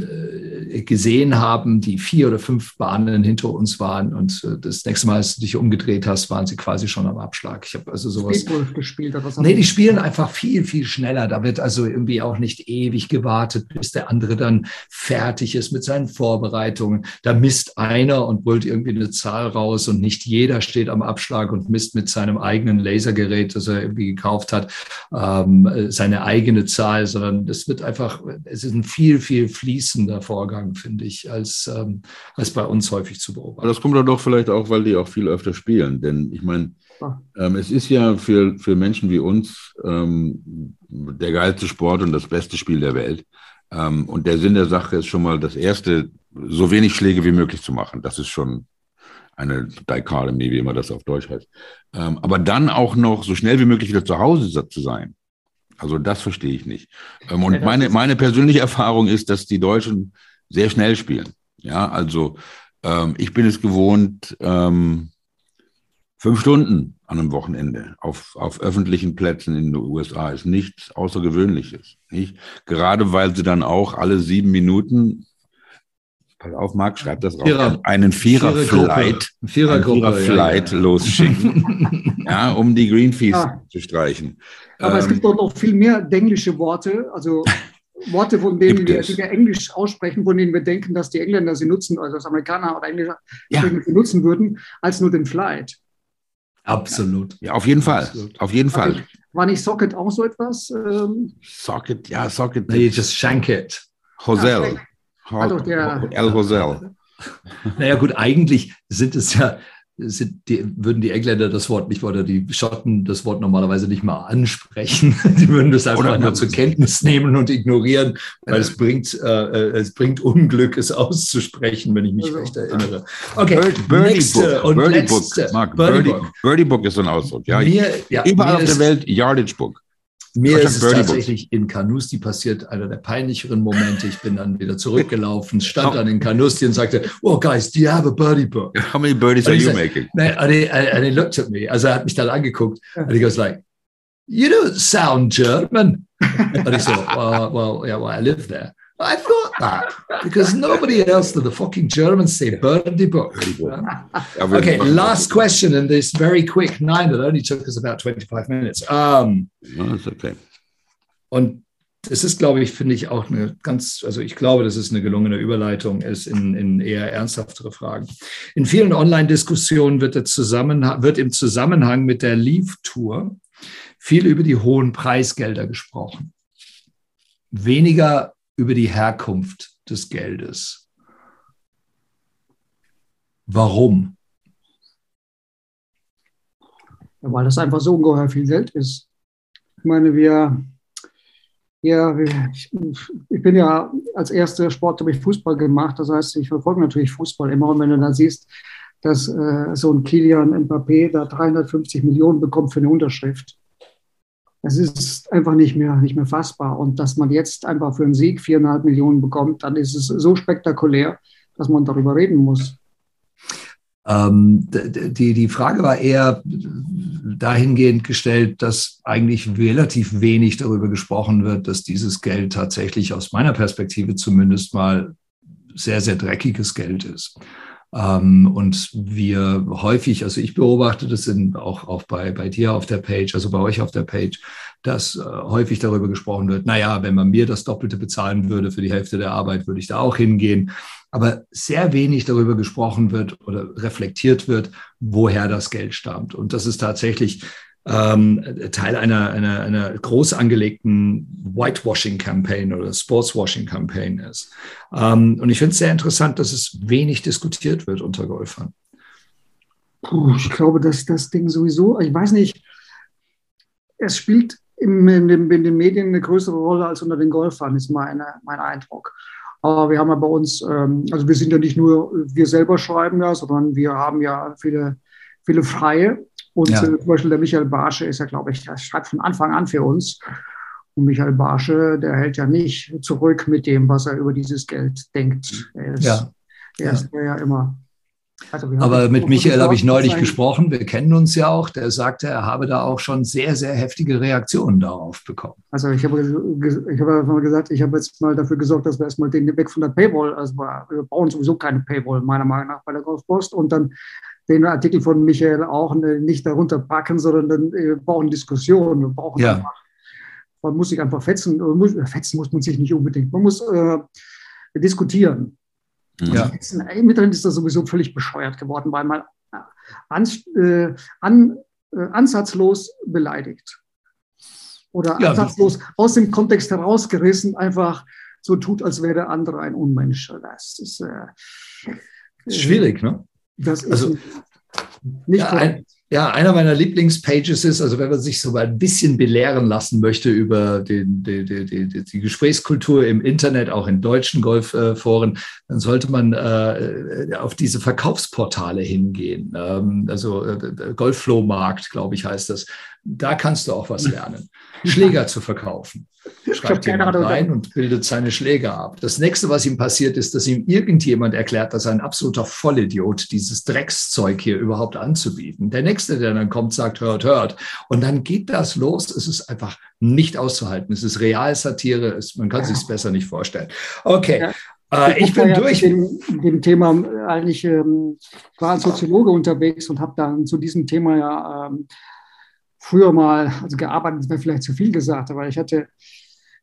äh, gesehen haben, die vier oder fünf Bahnen hinter uns waren. Und äh, das nächste Mal, als du dich umgedreht hast, waren sie quasi schon am Abschlag. Ich habe also sowas. Gespielt oder was? Nee, die spielen einfach viel, viel schneller. Da wird also irgendwie auch nicht ewig gewartet, bis der andere dann fertig ist mit seinen Vorbereitungen. Da misst einer und brüllt irgendwie eine Zahl raus und nicht jeder steht am Abschlag und misst mit seinem eigenen Lasergerät, das er irgendwie gekauft hat, ähm, seine eigene Zahl, sondern es wird einfach, es ist ein viel viel, viel fließender Vorgang, finde ich, als, ähm, als bei uns häufig zu beobachten. Aber das kommt dann doch vielleicht auch, weil die auch viel öfter spielen. Denn ich meine, ähm, es ist ja für, für Menschen wie uns ähm, der geilste Sport und das beste Spiel der Welt. Ähm, und der Sinn der Sache ist schon mal das erste, so wenig Schläge wie möglich zu machen. Das ist schon eine Dichotomie, wie immer das auf Deutsch heißt. Ähm, aber dann auch noch so schnell wie möglich wieder zu Hause zu sein. Also das verstehe ich nicht. Ähm, und meine, meine persönliche Erfahrung ist, dass die Deutschen sehr schnell spielen. Ja, also ähm, ich bin es gewohnt, ähm, fünf Stunden an einem Wochenende auf, auf öffentlichen Plätzen in den USA ist nichts Außergewöhnliches. Nicht? Gerade weil sie dann auch alle sieben Minuten pass auf, Marc, schreib das raus, Vierer, einen Vierer-Flight Vierer Vierer Vierer ja, ja. losschicken, ja, um die Greenfees ah. zu streichen. Aber ähm, es gibt doch noch viel mehr englische Worte, also Worte, von denen wir, die wir Englisch aussprechen, von denen wir denken, dass die Engländer sie nutzen, also das Amerikaner oder Engländer ja. sie nutzen würden, als nur den Flight. Absolut. Ja, auf jeden Fall. Absolut. Auf jeden Fall. War war nicht Socket auch so etwas? Ähm? Socket, ja, Socket. Nee, just shank it. Hosel. Also der, El Hosel. Naja, gut, eigentlich sind es ja sind die, würden die Engländer das Wort nicht oder die Schotten das Wort normalerweise nicht mal ansprechen. Die würden das einfach nur zur Kenntnis nehmen und ignorieren, weil es bringt, äh, es bringt Unglück, es auszusprechen, wenn ich mich also, recht erinnere. Okay, Birdie nächste Book. und Birdie letzte. Book. Mark, Birdie, Birdie, Book. Birdie Book ist so ein Ausdruck. Ja, mir, ja überall auf der Welt Yardage Book. Mir ist es tatsächlich in Canusti passiert, einer der peinlicheren Momente. Ich bin dann wieder zurückgelaufen, stand dann in Canusti und sagte, oh guys, do you have a birdie book? How many birdies are you said, making? And he, and he looked at me, also er hat mich dann angeguckt and he goes like, you don't sound German. and he said, well, well, yeah, well, I live there. I thought that because nobody else than the fucking Germans say birdie book. okay, last question in this very quick nine that only took us about 25 minutes. Um, no, that's okay. Und es ist, glaube ich, finde ich auch eine ganz, also ich glaube, dass es eine gelungene Überleitung ist in, in eher ernsthaftere Fragen. In vielen Online-Diskussionen wird, wird im Zusammenhang mit der Leave-Tour viel über die hohen Preisgelder gesprochen. Weniger über die Herkunft des Geldes. Warum? Ja, weil das einfach so ungeheuer viel Geld ist. Ich meine, wir, ja, ich, ich bin ja als erster Sport habe ich Fußball gemacht. Das heißt, ich verfolge natürlich Fußball immer. Und wenn du dann siehst, dass äh, so ein Kilian Mbappé da 350 Millionen bekommt für eine Unterschrift, es ist einfach nicht mehr, nicht mehr fassbar. Und dass man jetzt einfach für einen Sieg viereinhalb Millionen bekommt, dann ist es so spektakulär, dass man darüber reden muss. Ähm, die, die Frage war eher dahingehend gestellt, dass eigentlich relativ wenig darüber gesprochen wird, dass dieses Geld tatsächlich aus meiner Perspektive zumindest mal sehr, sehr dreckiges Geld ist. Ähm, und wir häufig, also ich beobachte das in, auch, auch bei, bei dir auf der Page, also bei euch auf der Page, dass äh, häufig darüber gesprochen wird, naja, wenn man mir das Doppelte bezahlen würde für die Hälfte der Arbeit, würde ich da auch hingehen. Aber sehr wenig darüber gesprochen wird oder reflektiert wird, woher das Geld stammt. Und das ist tatsächlich ähm, Teil einer, einer, einer groß angelegten Whitewashing-Campaign oder Sportswashing-Campaign ist. Ähm, und ich finde es sehr interessant, dass es wenig diskutiert wird unter Golfern. Puh, ich glaube, dass das Ding sowieso, ich weiß nicht, es spielt in, in, in, den Medien eine größere Rolle als unter den Golfern, ist meine, mein Eindruck. Aber wir haben ja bei uns, ähm, also wir sind ja nicht nur, wir selber schreiben ja, sondern wir haben ja viele, viele Freie und ja. äh, zum Beispiel der Michael Barsche ist ja, glaube ich, der schreibt von Anfang an für uns. Und Michael Barsche, der hält ja nicht zurück mit dem, was er über dieses Geld denkt. Er ist ja, er ist ja. immer. Also Aber mit Michael habe ich neulich gesprochen. Wir kennen uns ja auch. Der sagte, er habe da auch schon sehr, sehr heftige Reaktionen darauf bekommen. Also ich habe, ich habe mal gesagt, ich habe jetzt mal dafür gesorgt, dass wir erstmal den weg von der Paywall, also wir brauchen sowieso keine Paywall, meiner Meinung nach, bei der Golfpost. Und dann den Artikel von Michael auch nicht darunter packen, sondern dann wir brauchen Diskussionen. Wir brauchen ja. einfach, man muss sich einfach fetzen. Muss, fetzen muss man sich nicht unbedingt. Man muss äh, diskutieren. Ja. Fetzen, mittlerweile ist das sowieso völlig bescheuert geworden, weil man an, äh, an, äh, ansatzlos beleidigt. Oder ja, ansatzlos aus dem Kontext herausgerissen, einfach so tut, als wäre der andere ein Unmensch. Das ist, äh, schwierig, ne? Das ist also, nicht ja, ein, ja, einer meiner Lieblingspages ist, also wenn man sich so mal ein bisschen belehren lassen möchte über den, die, die, die, die Gesprächskultur im Internet, auch in deutschen Golfforen, dann sollte man äh, auf diese Verkaufsportale hingehen. Ähm, also äh, Golfflohmarkt, glaube ich, heißt das. Da kannst du auch was lernen. Schläger zu verkaufen. Schreibt jemand rein und bildet seine Schläger ab. Das nächste, was ihm passiert, ist, dass ihm irgendjemand erklärt, dass er ein absoluter Vollidiot dieses Dreckszeug hier überhaupt anzubieten. Der nächste, der dann kommt, sagt, hört, hört. Und dann geht das los. Es ist einfach nicht auszuhalten. Es ist Realsatire. man kann ja. sich es besser nicht vorstellen. Okay. Ja. Äh, ich, ich bin ja durch. Dem, dem Thema eigentlich ähm, war als Soziologe unterwegs und habe dann zu diesem Thema ja ähm, früher mal, also gearbeitet mir vielleicht zu viel gesagt, aber ich hatte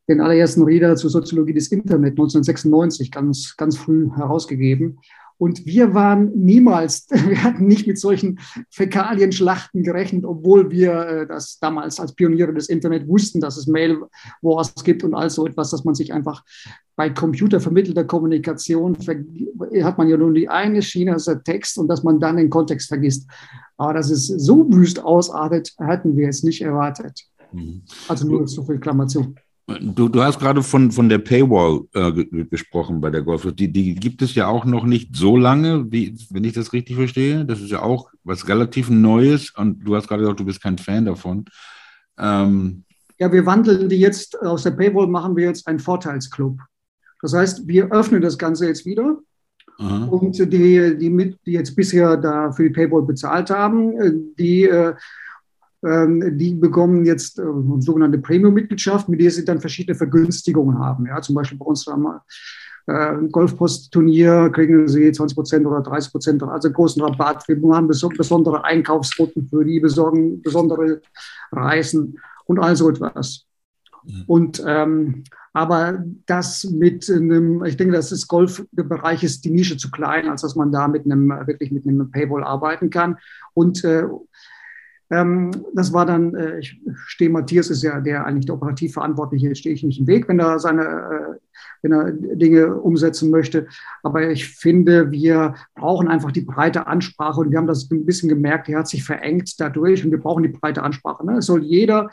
den allerersten Reader zur Soziologie des Internet 1996 ganz, ganz früh herausgegeben. Und wir waren niemals, wir hatten nicht mit solchen Fäkalienschlachten gerechnet, obwohl wir äh, das damals als Pioniere des Internet wussten, dass es Mail-Wars gibt und all so etwas, dass man sich einfach bei computervermittelter Kommunikation hat man ja nur die eine Schiene, der Text und dass man dann den Kontext vergisst. Aber dass es so wüst ausartet, hatten wir jetzt nicht erwartet. Mhm. Also nur so viel Klammer zu. Du, du hast gerade von, von der Paywall äh, gesprochen bei der Golf. Die, die gibt es ja auch noch nicht so lange, wie, wenn ich das richtig verstehe. Das ist ja auch was relativ Neues und du hast gerade gesagt, du bist kein Fan davon. Ähm, ja, wir wandeln die jetzt, aus der Paywall machen wir jetzt einen Vorteilsclub. Das heißt, wir öffnen das Ganze jetzt wieder. Aha. Und die, die, die jetzt bisher da für die Paywall bezahlt haben, äh, die äh, ähm, die bekommen jetzt äh, sogenannte Premium-Mitgliedschaft, mit der sie dann verschiedene Vergünstigungen haben. Ja, zum Beispiel bei uns haben wir ein Golfpost-Turnier, kriegen sie 20 Prozent oder 30 Prozent, also großen Rabatt. Wir haben besondere Einkaufsrouten für die, besorgen besondere Reisen und all so etwas. Und ähm, aber das mit einem, ich denke, das ist Golfbereich ist die Nische zu klein, als dass man da mit einem wirklich mit einem Paywall arbeiten kann. Und äh, ähm, das war dann, äh, ich stehe, Matthias ist ja der eigentlich der operativ Verantwortliche, stehe ich nicht im Weg, wenn er seine, äh, wenn er Dinge umsetzen möchte. Aber ich finde, wir brauchen einfach die breite Ansprache und wir haben das ein bisschen gemerkt, die hat sich verengt dadurch und wir brauchen die breite Ansprache. Ne? Es soll jeder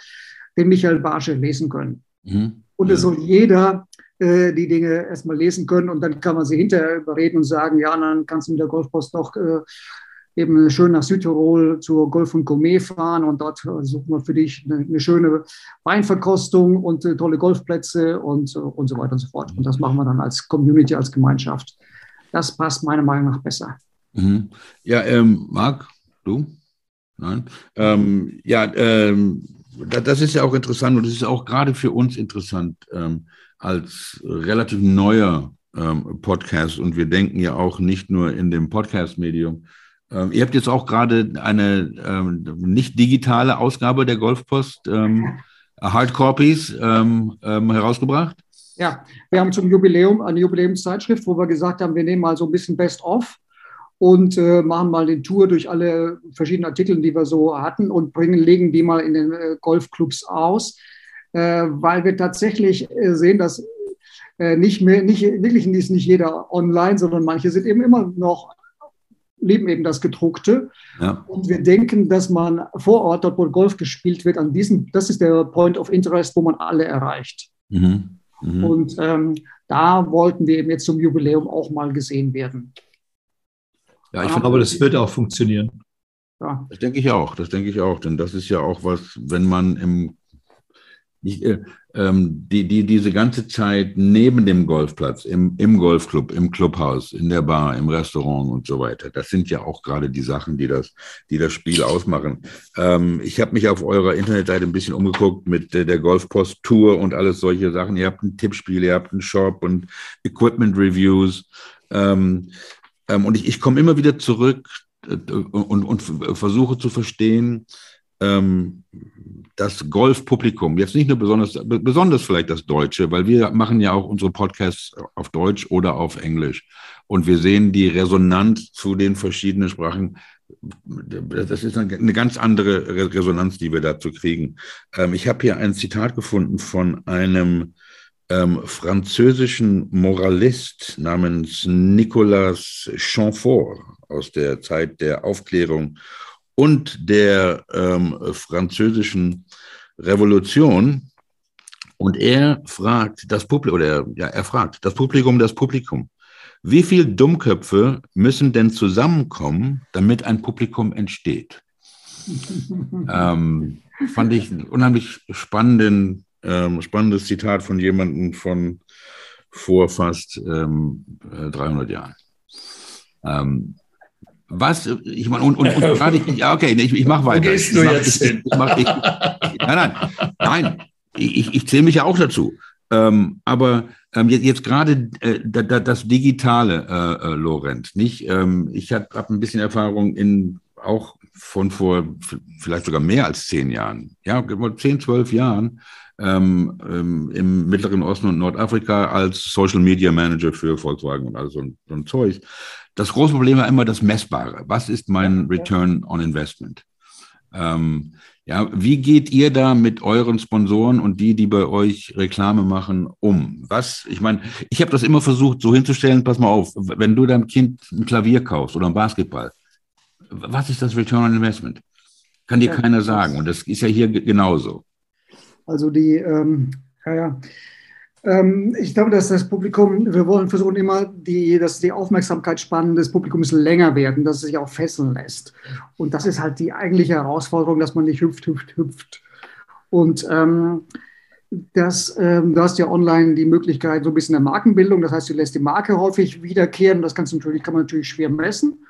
den Michael Barsche lesen können. Mhm. Und es soll jeder äh, die Dinge erstmal lesen können und dann kann man sie hinterher überreden und sagen, ja, dann kannst du mit der Golfpost doch äh, eben schön nach Südtirol zur Golf und Gourmet fahren und dort suchen wir für dich eine, eine schöne Weinverkostung und äh, tolle Golfplätze und, äh, und so weiter und so fort. Und das machen wir dann als Community, als Gemeinschaft. Das passt meiner Meinung nach besser. Mhm. Ja, ähm, Marc, du? Nein. Ähm, ja, ähm, das ist ja auch interessant und es ist auch gerade für uns interessant ähm, als relativ neuer ähm, Podcast. Und wir denken ja auch nicht nur in dem Podcast-Medium, ähm, ihr habt jetzt auch gerade eine ähm, nicht digitale Ausgabe der Golfpost, ähm, Hardcopies, ähm, herausgebracht. Ja, wir haben zum Jubiläum eine Jubiläumszeitschrift, wo wir gesagt haben, wir nehmen mal so ein bisschen Best-of und äh, machen mal den Tour durch alle verschiedenen Artikel, die wir so hatten und bringen, legen die mal in den äh, Golfclubs aus, äh, weil wir tatsächlich äh, sehen, dass äh, nicht mehr, nicht, wirklich ist nicht jeder online, sondern manche sind eben immer noch leben eben das Gedruckte. Ja. Und wir denken, dass man vor Ort, dort wo Golf gespielt wird, an diesem, das ist der Point of Interest, wo man alle erreicht. Mhm. Mhm. Und ähm, da wollten wir eben jetzt zum Jubiläum auch mal gesehen werden. Ja, ich aber, das wird auch funktionieren. Ja. Das denke ich auch, das denke ich auch, denn das ist ja auch was, wenn man im nicht, äh, ähm, die, die, diese ganze Zeit neben dem Golfplatz, im, im Golfclub, im Clubhaus, in der Bar, im Restaurant und so weiter, das sind ja auch gerade die Sachen, die das, die das Spiel ausmachen. Ähm, ich habe mich auf eurer Internetseite ein bisschen umgeguckt mit äh, der Golfpost Tour und alles solche Sachen. Ihr habt ein Tippspiel, ihr habt einen Shop und Equipment Reviews. Ähm, ähm und ich, ich komme immer wieder zurück äh, und, und versuche zu verstehen, ähm, das Golfpublikum, jetzt nicht nur besonders, besonders vielleicht das Deutsche, weil wir machen ja auch unsere Podcasts auf Deutsch oder auf Englisch. Und wir sehen die Resonanz zu den verschiedenen Sprachen. Das ist eine ganz andere Resonanz, die wir dazu kriegen. Ähm, ich habe hier ein Zitat gefunden von einem ähm, französischen Moralist namens Nicolas Chamfort aus der Zeit der Aufklärung und der ähm, französischen Revolution. Und er fragt das Publikum, oder ja, er fragt das Publikum, das Publikum, wie viele Dummköpfe müssen denn zusammenkommen, damit ein Publikum entsteht? ähm, fand ich ein unheimlich spannenden, ähm, spannendes Zitat von jemandem von vor fast ähm, 300 Jahren. Ähm, was, ich meine, und, und, und gerade, ja, okay, ich, ich mache weiter. Gehst du jetzt? Ich, mach, ich, nein, nein, nein, ich, ich zähle mich ja auch dazu. Ähm, aber ähm, jetzt, jetzt gerade äh, da, das Digitale, äh, äh, Lorenz, nicht? Ähm, ich habe hab ein bisschen Erfahrung in auch von vor vielleicht sogar mehr als zehn Jahren, ja, zehn, zwölf Jahren, ähm, ähm, im Mittleren Osten und Nordafrika als Social Media Manager für Volkswagen und all so ein, so ein Zeug. Das große Problem war immer das Messbare. Was ist mein Return on Investment? Ähm, ja, wie geht ihr da mit euren Sponsoren und die, die bei euch Reklame machen, um? Was, ich meine, ich habe das immer versucht, so hinzustellen, pass mal auf, wenn du deinem Kind ein Klavier kaufst oder ein Basketball, was ist das Return on Investment? Kann dir ja, keiner sagen. Und das ist ja hier genauso. Also die, ähm, ja, ja. Ähm, ich glaube, dass das Publikum, wir wollen versuchen immer, die, dass die Aufmerksamkeitsspannen des Publikums länger werden, dass es sich auch fesseln lässt. Und das ist halt die eigentliche Herausforderung, dass man nicht hüpft, hüpft, hüpft. Und ähm, das, ähm, du hast ja online die Möglichkeit so ein bisschen der Markenbildung, das heißt, du lässt die Marke häufig wiederkehren, das kannst du natürlich, kann man natürlich schwer messen.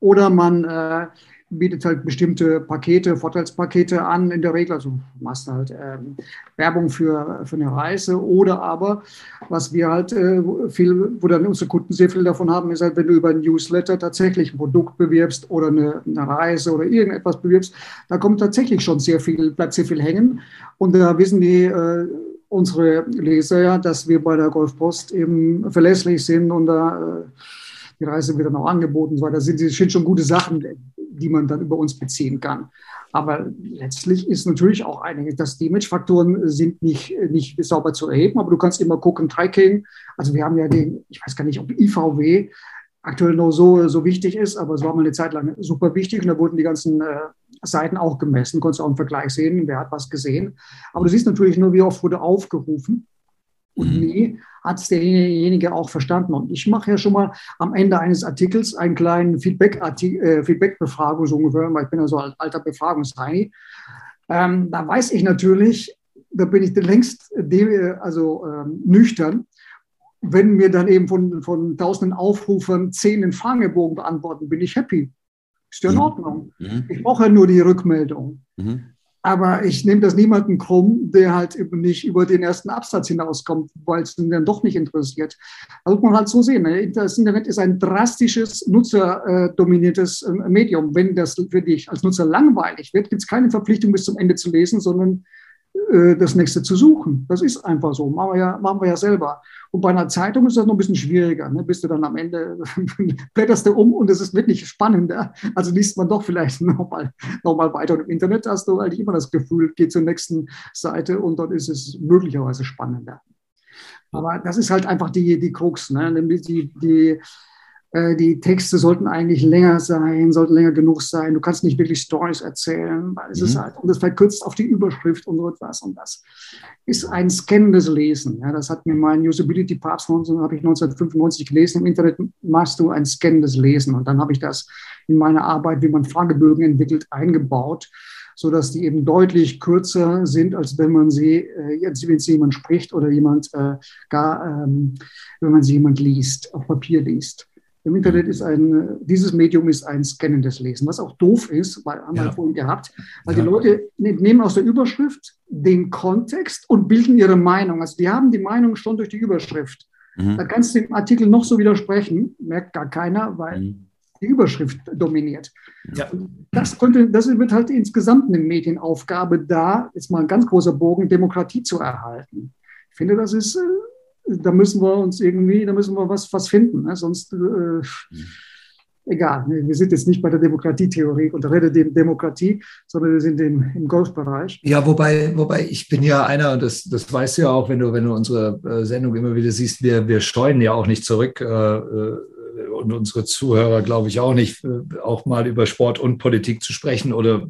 Oder man äh, bietet halt bestimmte Pakete, Vorteilspakete an in der Regel. Also machst halt ähm, Werbung für, für eine Reise oder aber, was wir halt äh, viel, wo dann unsere Kunden sehr viel davon haben, ist halt, wenn du über ein Newsletter tatsächlich ein Produkt bewirbst oder eine, eine Reise oder irgendetwas bewirbst, da kommt tatsächlich schon sehr viel, bleibt sehr viel hängen. Und da wissen die, äh, unsere Leser ja, dass wir bei der Golfpost eben verlässlich sind und da äh, die Reise wird dann auch angeboten. So, das sind, das sind schon gute Sachen, die man dann über uns beziehen kann. Aber letztlich ist natürlich auch einige, dass die Imagefaktoren sind nicht, nicht sauber zu erheben, aber du kannst immer gucken, Tracking. Also wir haben ja den, ich weiß gar nicht, ob IVW aktuell noch so, so wichtig ist, aber es war mal eine Zeit lang super wichtig und da wurden die ganzen äh, Seiten auch gemessen, konntest auch im Vergleich sehen, wer hat was gesehen. Aber du siehst natürlich nur, wie oft wurde aufgerufen. Und mhm. nie hat es derjenige auch verstanden. Und ich mache ja schon mal am Ende eines Artikels einen kleinen äh, Feedback-Befragung, so ungefähr, weil ich bin ja so ein alter Befragungsheini. Ähm, da weiß ich natürlich, da bin ich längst also, ähm, nüchtern, wenn mir dann eben von, von tausenden Aufrufern zehn den Fragebogen beantworten, bin ich happy. Ist ja in mhm. Ordnung. Mhm. Ich brauche ja nur die Rückmeldung. Mhm. Aber ich nehme das niemanden krumm, der halt eben nicht über den ersten Absatz hinauskommt, weil es ihn dann doch nicht interessiert. Da muss man halt so sehen. Ne? Das Internet ist ein drastisches, nutzerdominiertes äh, Medium. Wenn das für dich als Nutzer langweilig wird, gibt es keine Verpflichtung, bis zum Ende zu lesen, sondern das nächste zu suchen. Das ist einfach so. Machen wir ja, machen wir ja selber. Und bei einer Zeitung ist das noch ein bisschen schwieriger. Ne? Bist du dann am Ende, blätterst du um und es ist wirklich spannender. Also liest man doch vielleicht nochmal noch mal weiter. Und im Internet hast du eigentlich immer das Gefühl, geh zur nächsten Seite und dort ist es möglicherweise spannender. Aber das ist halt einfach die, die Krux. Ne? Die, die, äh, die Texte sollten eigentlich länger sein, sollten länger genug sein. Du kannst nicht wirklich Stories erzählen, weil es mhm. ist halt, und das verkürzt auf die Überschrift und so etwas. Und das ist ein scannendes Lesen. Ja, das hat mir mein Usability Papst, habe ich 1995 gelesen. Im Internet machst du ein scannendes Lesen. Und dann habe ich das in meine Arbeit, wie man Fragebögen entwickelt, eingebaut so dass die eben deutlich kürzer sind, als wenn man sie, äh, wenn sie jemand spricht oder jemand äh, gar, ähm, wenn man sie jemand liest, auf Papier liest. Im Internet ist ein, dieses Medium ist ein scannendes Lesen, was auch doof ist, weil haben wir ja. vorhin gehabt, weil ja. die Leute ne, nehmen aus der Überschrift den Kontext und bilden ihre Meinung. Also die haben die Meinung schon durch die Überschrift. Mhm. Da kannst du dem Artikel noch so widersprechen, merkt gar keiner, weil mhm. die Überschrift dominiert. Ja. Das, könnte, das wird halt insgesamt eine Medienaufgabe da, jetzt mal ein ganz großer Bogen, Demokratie zu erhalten. Ich finde, das ist äh, da müssen wir uns irgendwie, da müssen wir was, was finden. Ne? Sonst, äh, mhm. egal, wir sind jetzt nicht bei der Demokratietheorie und der Demokratie, sondern wir sind im, im Golfbereich. Ja, wobei, wobei ich bin ja einer, und das, das weißt du ja auch, wenn du, wenn du unsere äh, Sendung immer wieder siehst, wir, wir scheuen ja auch nicht zurück. Äh, äh und unsere Zuhörer, glaube ich, auch nicht, auch mal über Sport und Politik zu sprechen. Oder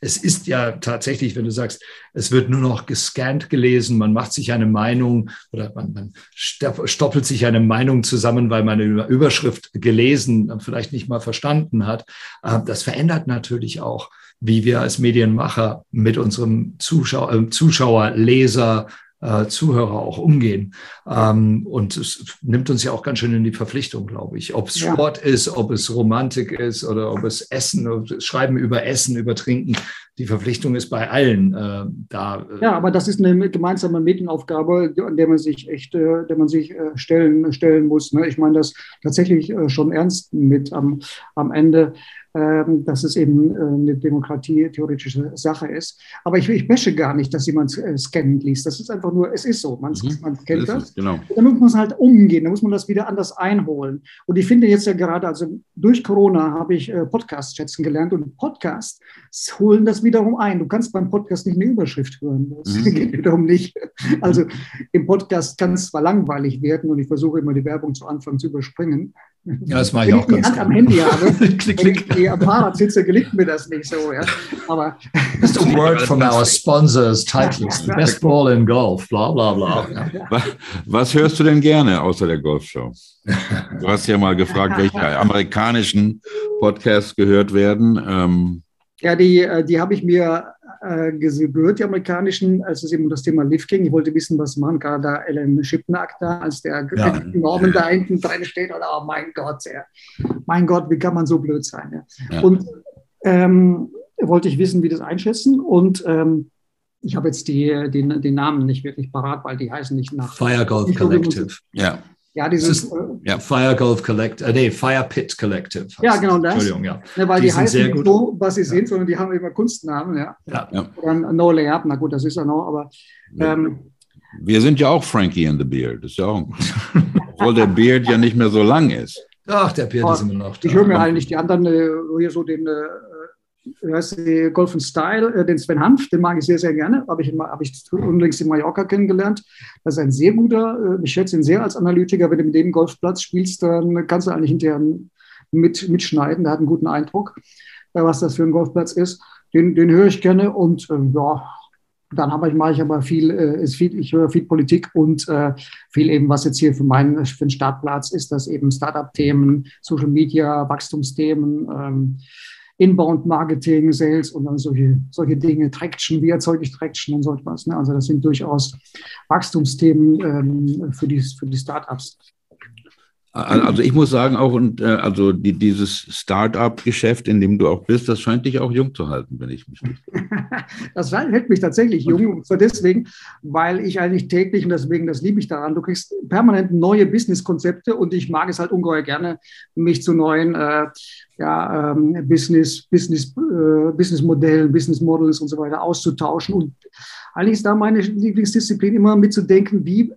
es ist ja tatsächlich, wenn du sagst, es wird nur noch gescannt gelesen, man macht sich eine Meinung oder man, man stoppelt sich eine Meinung zusammen, weil man eine Überschrift gelesen, vielleicht nicht mal verstanden hat. Äh, das verändert natürlich auch, wie wir als Medienmacher mit unserem Zuschauer, äh, Zuschauer Leser, äh, Zuhörer auch umgehen. Ähm, und es nimmt uns ja auch ganz schön in die Verpflichtung, glaube ich. Ob es ja. Sport ist, ob es Romantik ist oder ob es Essen, ob es Schreiben über Essen, über Trinken. Die Verpflichtung ist bei allen äh, da. Äh. Ja, aber das ist eine gemeinsame Medienaufgabe, an der man sich echt, äh, der man sich äh, stellen, stellen muss. Ne? Ich meine das tatsächlich schon ernst mit am, am Ende. Ähm, dass es eben äh, eine demokratietheoretische Sache ist. Aber ich, ich wäsche gar nicht, dass jemand äh, scannend liest. Das ist einfach nur, es ist so. Man, mhm. man kennt das. Genau. Da muss man halt umgehen, da muss man das wieder anders einholen. Und ich finde jetzt ja gerade, also durch Corona habe ich äh, Podcasts schätzen gelernt und Podcasts holen das wiederum ein. Du kannst beim Podcast nicht eine Überschrift hören. Das mhm. geht wiederum nicht. Also im Podcast kann es zwar langweilig werden und ich versuche immer die Werbung zu Anfang zu überspringen. Ja, das mache ich auch Wenn ich die Hand am Handy habe, klick, klick. wenn ich am Fahrrad sitze, gelingt mir das nicht so. Ja. Aber Just a word from our sponsors, Titleist, Best Ball in Golf, bla bla bla. Was, was hörst du denn gerne außer der Golfshow? Du hast ja mal gefragt, welche amerikanischen Podcasts gehört werden. Ähm, ja, die, äh, die habe ich mir äh, gehört, die amerikanischen, als es eben um das Thema Liv ging. Ich wollte wissen, was machen gerade da Ellen Schipnack da, als der ja. Norman da hinten drin steht. Oder, oh mein Gott, sehr, mein Gott, wie kann man so blöd sein? Ja? Ja. Und ähm, wollte ich wissen, wie das einschätzen. Und ähm, ich habe jetzt die, den, den Namen nicht wirklich parat, weil die heißen nicht nach. Fire Golf Collective. Ja. Ja, dieses. Ist, ja, Fire Golf Collective, äh, nee, Fire Pit Collective. Ja, genau das. Entschuldigung, ja. ja weil die, die heißen nicht so, was sie ja. sind, sondern die haben immer Kunstnamen, ja. ja. ja. Oder No Layup, na gut, das ist ja noch, aber. Ähm, Wir sind ja auch Frankie and the Beard, das ist ja auch, obwohl der Beard ja nicht mehr so lang ist. Ach, der Beard ist immer noch da. Ich höre mir eigentlich die anderen, äh, hier so den, äh, Golf Style, äh, den Sven Hanf, den mag ich sehr, sehr gerne. Habe ich, hab ich unlängst in Mallorca kennengelernt. Das ist ein sehr guter, äh, ich schätze ihn sehr als Analytiker. Wenn du mit dem Golfplatz spielst, dann kannst du eigentlich hinterher mit, mitschneiden. Der hat einen guten Eindruck, äh, was das für ein Golfplatz ist. Den, den höre ich gerne und ja, dann habe ich, mache ich aber viel, ist viel, ich höre viel Politik und viel eben, was jetzt hier für meinen für den Startplatz ist, das eben Startup-Themen, Social Media, Wachstumsthemen, ähm, Inbound-Marketing, Sales und dann solche, solche Dinge, Traction, wie erzeuge ich Traction und so etwas. Ne? Also das sind durchaus Wachstumsthemen ähm, für, die, für die Startups. Also ich muss sagen, auch und äh, also die, dieses Start-up-Geschäft, in dem du auch bist, das scheint dich auch jung zu halten, wenn ich mich nicht. das hält mich tatsächlich jung. Und zwar deswegen, weil ich eigentlich täglich, und deswegen, das liebe ich daran, du kriegst permanent neue Business-Konzepte und ich mag es halt ungeheuer gerne, mich zu neuen äh, ja, ähm, Business, Business, äh, Business-Modellen, Business-Models und so weiter auszutauschen. Und eigentlich ist da meine Lieblingsdisziplin immer mitzudenken, wie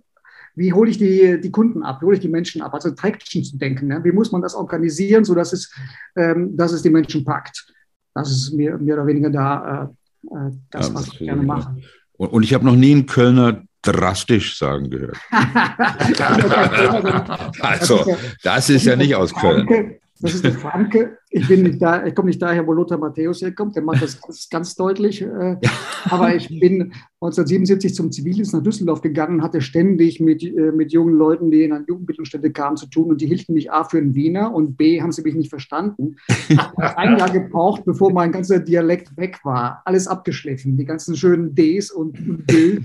wie hole ich die, die Kunden ab, wie hole ich die Menschen ab? Also Traction zu denken. Ne? Wie muss man das organisieren, sodass es, ähm, dass es die Menschen packt? Das ist mehr, mehr oder weniger da äh, äh das, ja, was ich gerne mache. Und, und ich habe noch nie einen Kölner drastisch sagen gehört. also, das ist ja nicht aus Köln. Das ist der Franke. Ich, ich komme nicht daher, wo Lothar Matthäus herkommt. Der macht das, das ganz deutlich. Äh, aber ich bin 1977 zum Zivildienst nach Düsseldorf gegangen hatte ständig mit, äh, mit jungen Leuten, die in eine Jugendbildungsstätte kamen, zu tun. Und die hielten mich A für einen Wiener und B haben sie mich nicht verstanden. Ich habe ein Jahr gebraucht, bevor mein ganzer Dialekt weg war. Alles abgeschliffen. Die ganzen schönen Ds und, und D.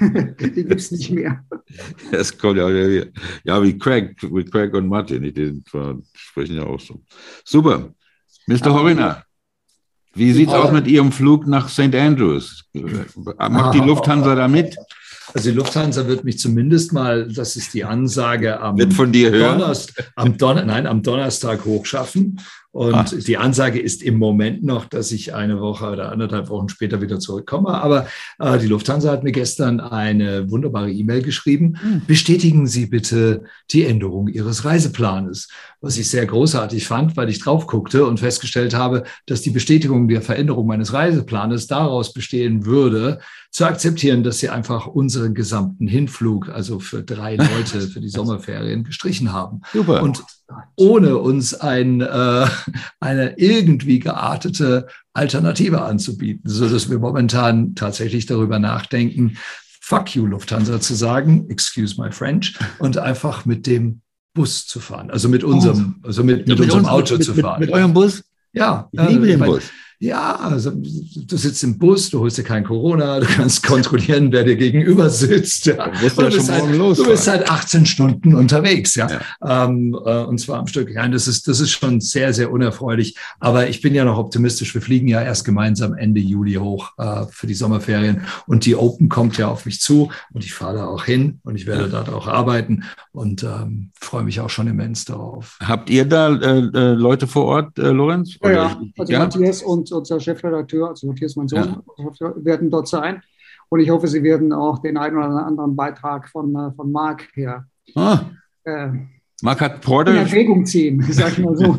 die gibt es nicht mehr. Es kommt ja, ja wie Craig, wie Craig und Martin, die sprechen ja auch so. Super. Mr. Horiner, wie sieht es aus mit Ihrem Flug nach St. Andrews? Macht die Lufthansa da mit? Also die Lufthansa wird mich zumindest mal, das ist die Ansage, am? Donnerstag, am, Don nein, am Donnerstag hochschaffen. Und Ach. die Ansage ist im Moment noch, dass ich eine Woche oder anderthalb Wochen später wieder zurückkomme. Aber äh, die Lufthansa hat mir gestern eine wunderbare E-Mail geschrieben. Hm. Bestätigen Sie bitte die Änderung Ihres Reiseplanes. Was ich sehr großartig fand, weil ich drauf guckte und festgestellt habe, dass die Bestätigung der Veränderung meines Reiseplanes daraus bestehen würde, zu akzeptieren, dass sie einfach unseren gesamten Hinflug, also für drei Leute für die Sommerferien gestrichen haben. Super. Und ohne uns ein, äh, eine irgendwie geartete Alternative anzubieten, so dass wir momentan tatsächlich darüber nachdenken, fuck you Lufthansa zu sagen, excuse my French, und einfach mit dem Bus zu fahren, also mit unserem, also mit, mit, mit unserem Auto mit, zu fahren. Mit, mit, eurem Bus? Ja, ich liebe äh, den Bus. Ja, also du sitzt im Bus, du holst dir kein Corona, du kannst kontrollieren, wer dir gegenüber sitzt. Ja. Du, bist, ja du, bist halt, los, du bist halt 18 Stunden unterwegs, ja. ja. Ähm, äh, und zwar am Stück. Ja, das ist, das ist schon sehr, sehr unerfreulich. Aber ich bin ja noch optimistisch. Wir fliegen ja erst gemeinsam Ende Juli hoch äh, für die Sommerferien. Und die Open kommt ja auf mich zu und ich fahre da auch hin und ich werde dort auch arbeiten und ähm, freue mich auch schon immens darauf. Habt ihr da äh, äh Leute vor Ort, äh, Lorenz? Ja, ja, also Matthias und unser Chefredakteur, also Matthias, mein Sohn, ja. werden dort sein. Und ich hoffe, Sie werden auch den einen oder anderen Beitrag von, äh, von Marc her. Ah. Äh, Marc hat Porter. In Erwägung ziehen, sag ich mal so.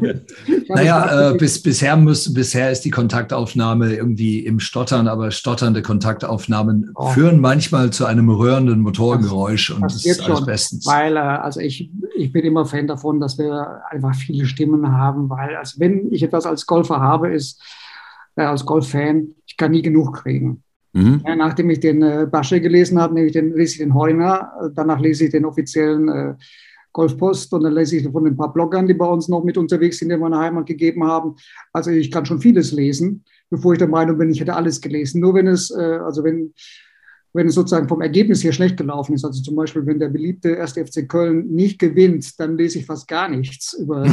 naja, äh, bis, bisher, muss, bisher ist die Kontaktaufnahme irgendwie im Stottern, aber stotternde Kontaktaufnahmen oh. führen manchmal zu einem rührenden Motorgeräusch das, und das, das ist alles schon, bestens. Weil, äh, also ich, ich bin immer Fan davon, dass wir einfach viele Stimmen haben, weil, also wenn ich etwas als Golfer habe, ist, äh, als Golffan, ich kann nie genug kriegen. Mhm. Ja, nachdem ich den äh, Basche gelesen habe, nämlich den, lese ich den Heuner, danach lese ich den offiziellen äh, Golfpost und dann lese ich von ein paar Bloggern, die bei uns noch mit unterwegs sind, die meine Heimat gegeben haben. Also ich kann schon vieles lesen, bevor ich der Meinung bin, ich hätte alles gelesen. Nur wenn es, äh, also wenn wenn es sozusagen vom Ergebnis her schlecht gelaufen ist. Also zum Beispiel, wenn der beliebte 1. FC Köln nicht gewinnt, dann lese ich fast gar nichts über.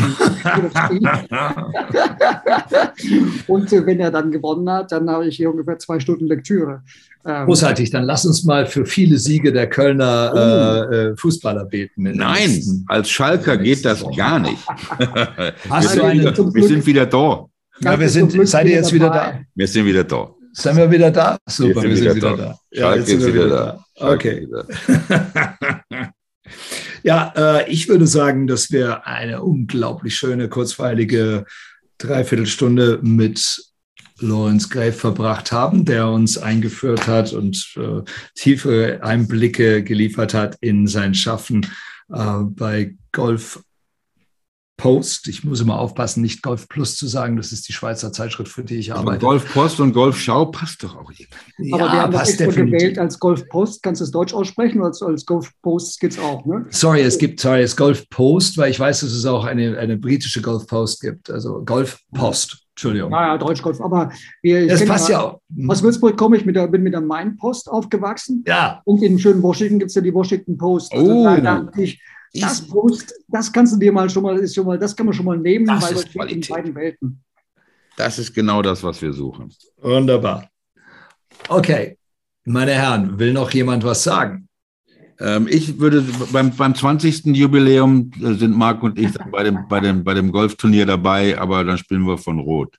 Und äh, wenn er dann gewonnen hat, dann habe ich hier ungefähr zwei Stunden Lektüre. Ähm, Großartig, dann lass uns mal für viele Siege der Kölner oh. äh, Fußballer beten. Nein, als Schalker geht das gar nicht. Hast wir, du sind, wir sind wieder da. Ja, wir sind, seid ihr jetzt wieder da? Wir sind wieder da. Sind wir wieder da? Super, wir sind, wieder, da. da. Ja, jetzt sind wir wieder, da. da. Okay. ja, äh, ich würde sagen, dass wir eine unglaublich schöne, kurzweilige Dreiviertelstunde mit Lorenz Grave verbracht haben, der uns eingeführt hat und äh, tiefe Einblicke geliefert hat in sein Schaffen äh, bei Golf Post. Ich muss immer aufpassen, nicht Golf Plus zu sagen. Das ist die Schweizer Zeitschrift, für die ich arbeite. Aber Golf Post und Golf Schau passt doch auch irgendwie. Aber ja, wir haben das extra gewählt als Golf Post. Kannst du es Deutsch aussprechen oder als Golf Post gibt es auch, ne? Sorry, es gibt, sorry, es Golf Post, weil ich weiß, dass es auch eine, eine britische Golf Post gibt. Also Golf Post. Entschuldigung. Naja, Deutschgolf. Aber wir, das passt ja auch. Aus Würzburg komme ich, mit der, bin mit der Main Post aufgewachsen. Ja. Und in schönen Washington gibt es ja die Washington Post. Also oh. da dachte ich, das Post, das kannst du dir mal schon mal, ist schon mal, das kann man schon mal nehmen, das weil ist in beiden Welten. Das ist genau das, was wir suchen. Wunderbar. Okay, meine Herren, will noch jemand was sagen? Ähm, ich würde beim, beim 20. Jubiläum äh, sind Marc und ich bei dem, bei, dem, bei dem Golfturnier dabei, aber dann spielen wir von Rot.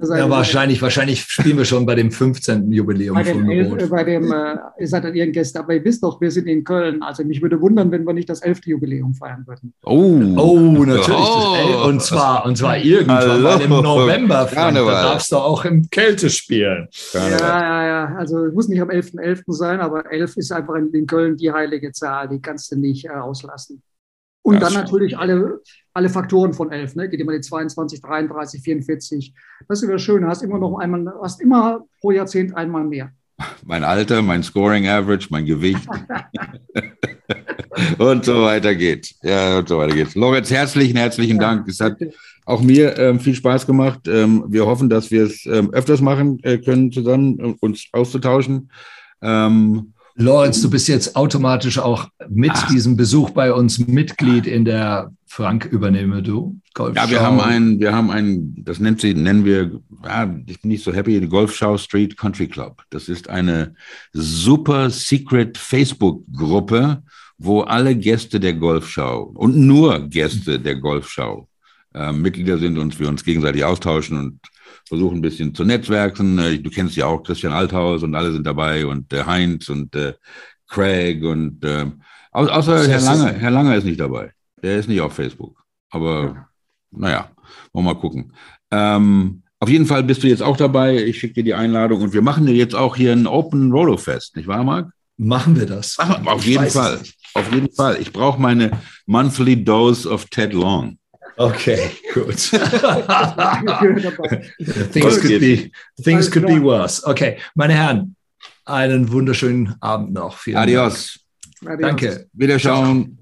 Ja, wahrscheinlich, wahrscheinlich spielen wir schon bei dem 15. Jubiläum bei von elf, Rot. Bei dem, äh, ihr seid dann ihren Gäste, aber ihr wisst doch, wir sind in Köln. Also mich würde wundern, wenn wir nicht das 11. Jubiläum feiern würden. Oh, oh natürlich. Oh. und zwar, und zwar irgendwann mal im November, Frank, da darfst du auch im Kälte spielen. Ja, ja, ja. Also es muss nicht am 11.11. .11. sein, aber 11 ist einfach in, Köln die heilige Zahl. Die kannst du nicht äh, auslassen. Und ja, dann natürlich alle, alle Faktoren von 11, ne? geht immer die 22, 33, 44. Das ist das Schöne, hast immer noch einmal, hast immer pro Jahrzehnt einmal mehr. Mein Alter, mein Scoring Average, mein Gewicht. und so weiter geht. Ja, und so weiter geht. Lorenz, herzlichen, herzlichen ja, Dank. Es hat auch mir ähm, viel Spaß gemacht. Ähm, wir hoffen, dass wir es ähm, öfters machen äh, können, zusammen äh, uns auszutauschen. Ähm, Lorenz, du bist jetzt automatisch auch mit Ach. diesem Besuch bei uns Mitglied in der Frank übernehme du Golfschau. Ja, wir haben ein, wir haben ein, das nennt sie, nennen wir, ja, ich bin nicht so happy, die Golfschau Street Country Club. Das ist eine super secret Facebook-Gruppe, wo alle Gäste der Golfschau und nur Gäste der Golfschau äh, Mitglieder sind und wir uns gegenseitig austauschen und versuchen ein bisschen zu netzwerken. Äh, du kennst ja auch Christian Althaus und alle sind dabei und äh, Heinz und äh, Craig und äh, außer Herr Lange, Herr Lange ist nicht dabei. Der ist nicht auf Facebook. Aber ja. naja, wollen wir mal gucken. Ähm, auf jeden Fall bist du jetzt auch dabei. Ich schicke dir die Einladung und wir machen dir jetzt auch hier ein Open Rollo Fest, nicht wahr, Marc? Machen wir das. Ach, auf ich jeden Fall. Auf jeden Fall. Ich brauche meine monthly dose of Ted Long. Okay, gut. things could be, things could be worse. Okay, meine Herren, einen wunderschönen Abend noch. Vielen Adios. Dank. Danke. Wiederschauen.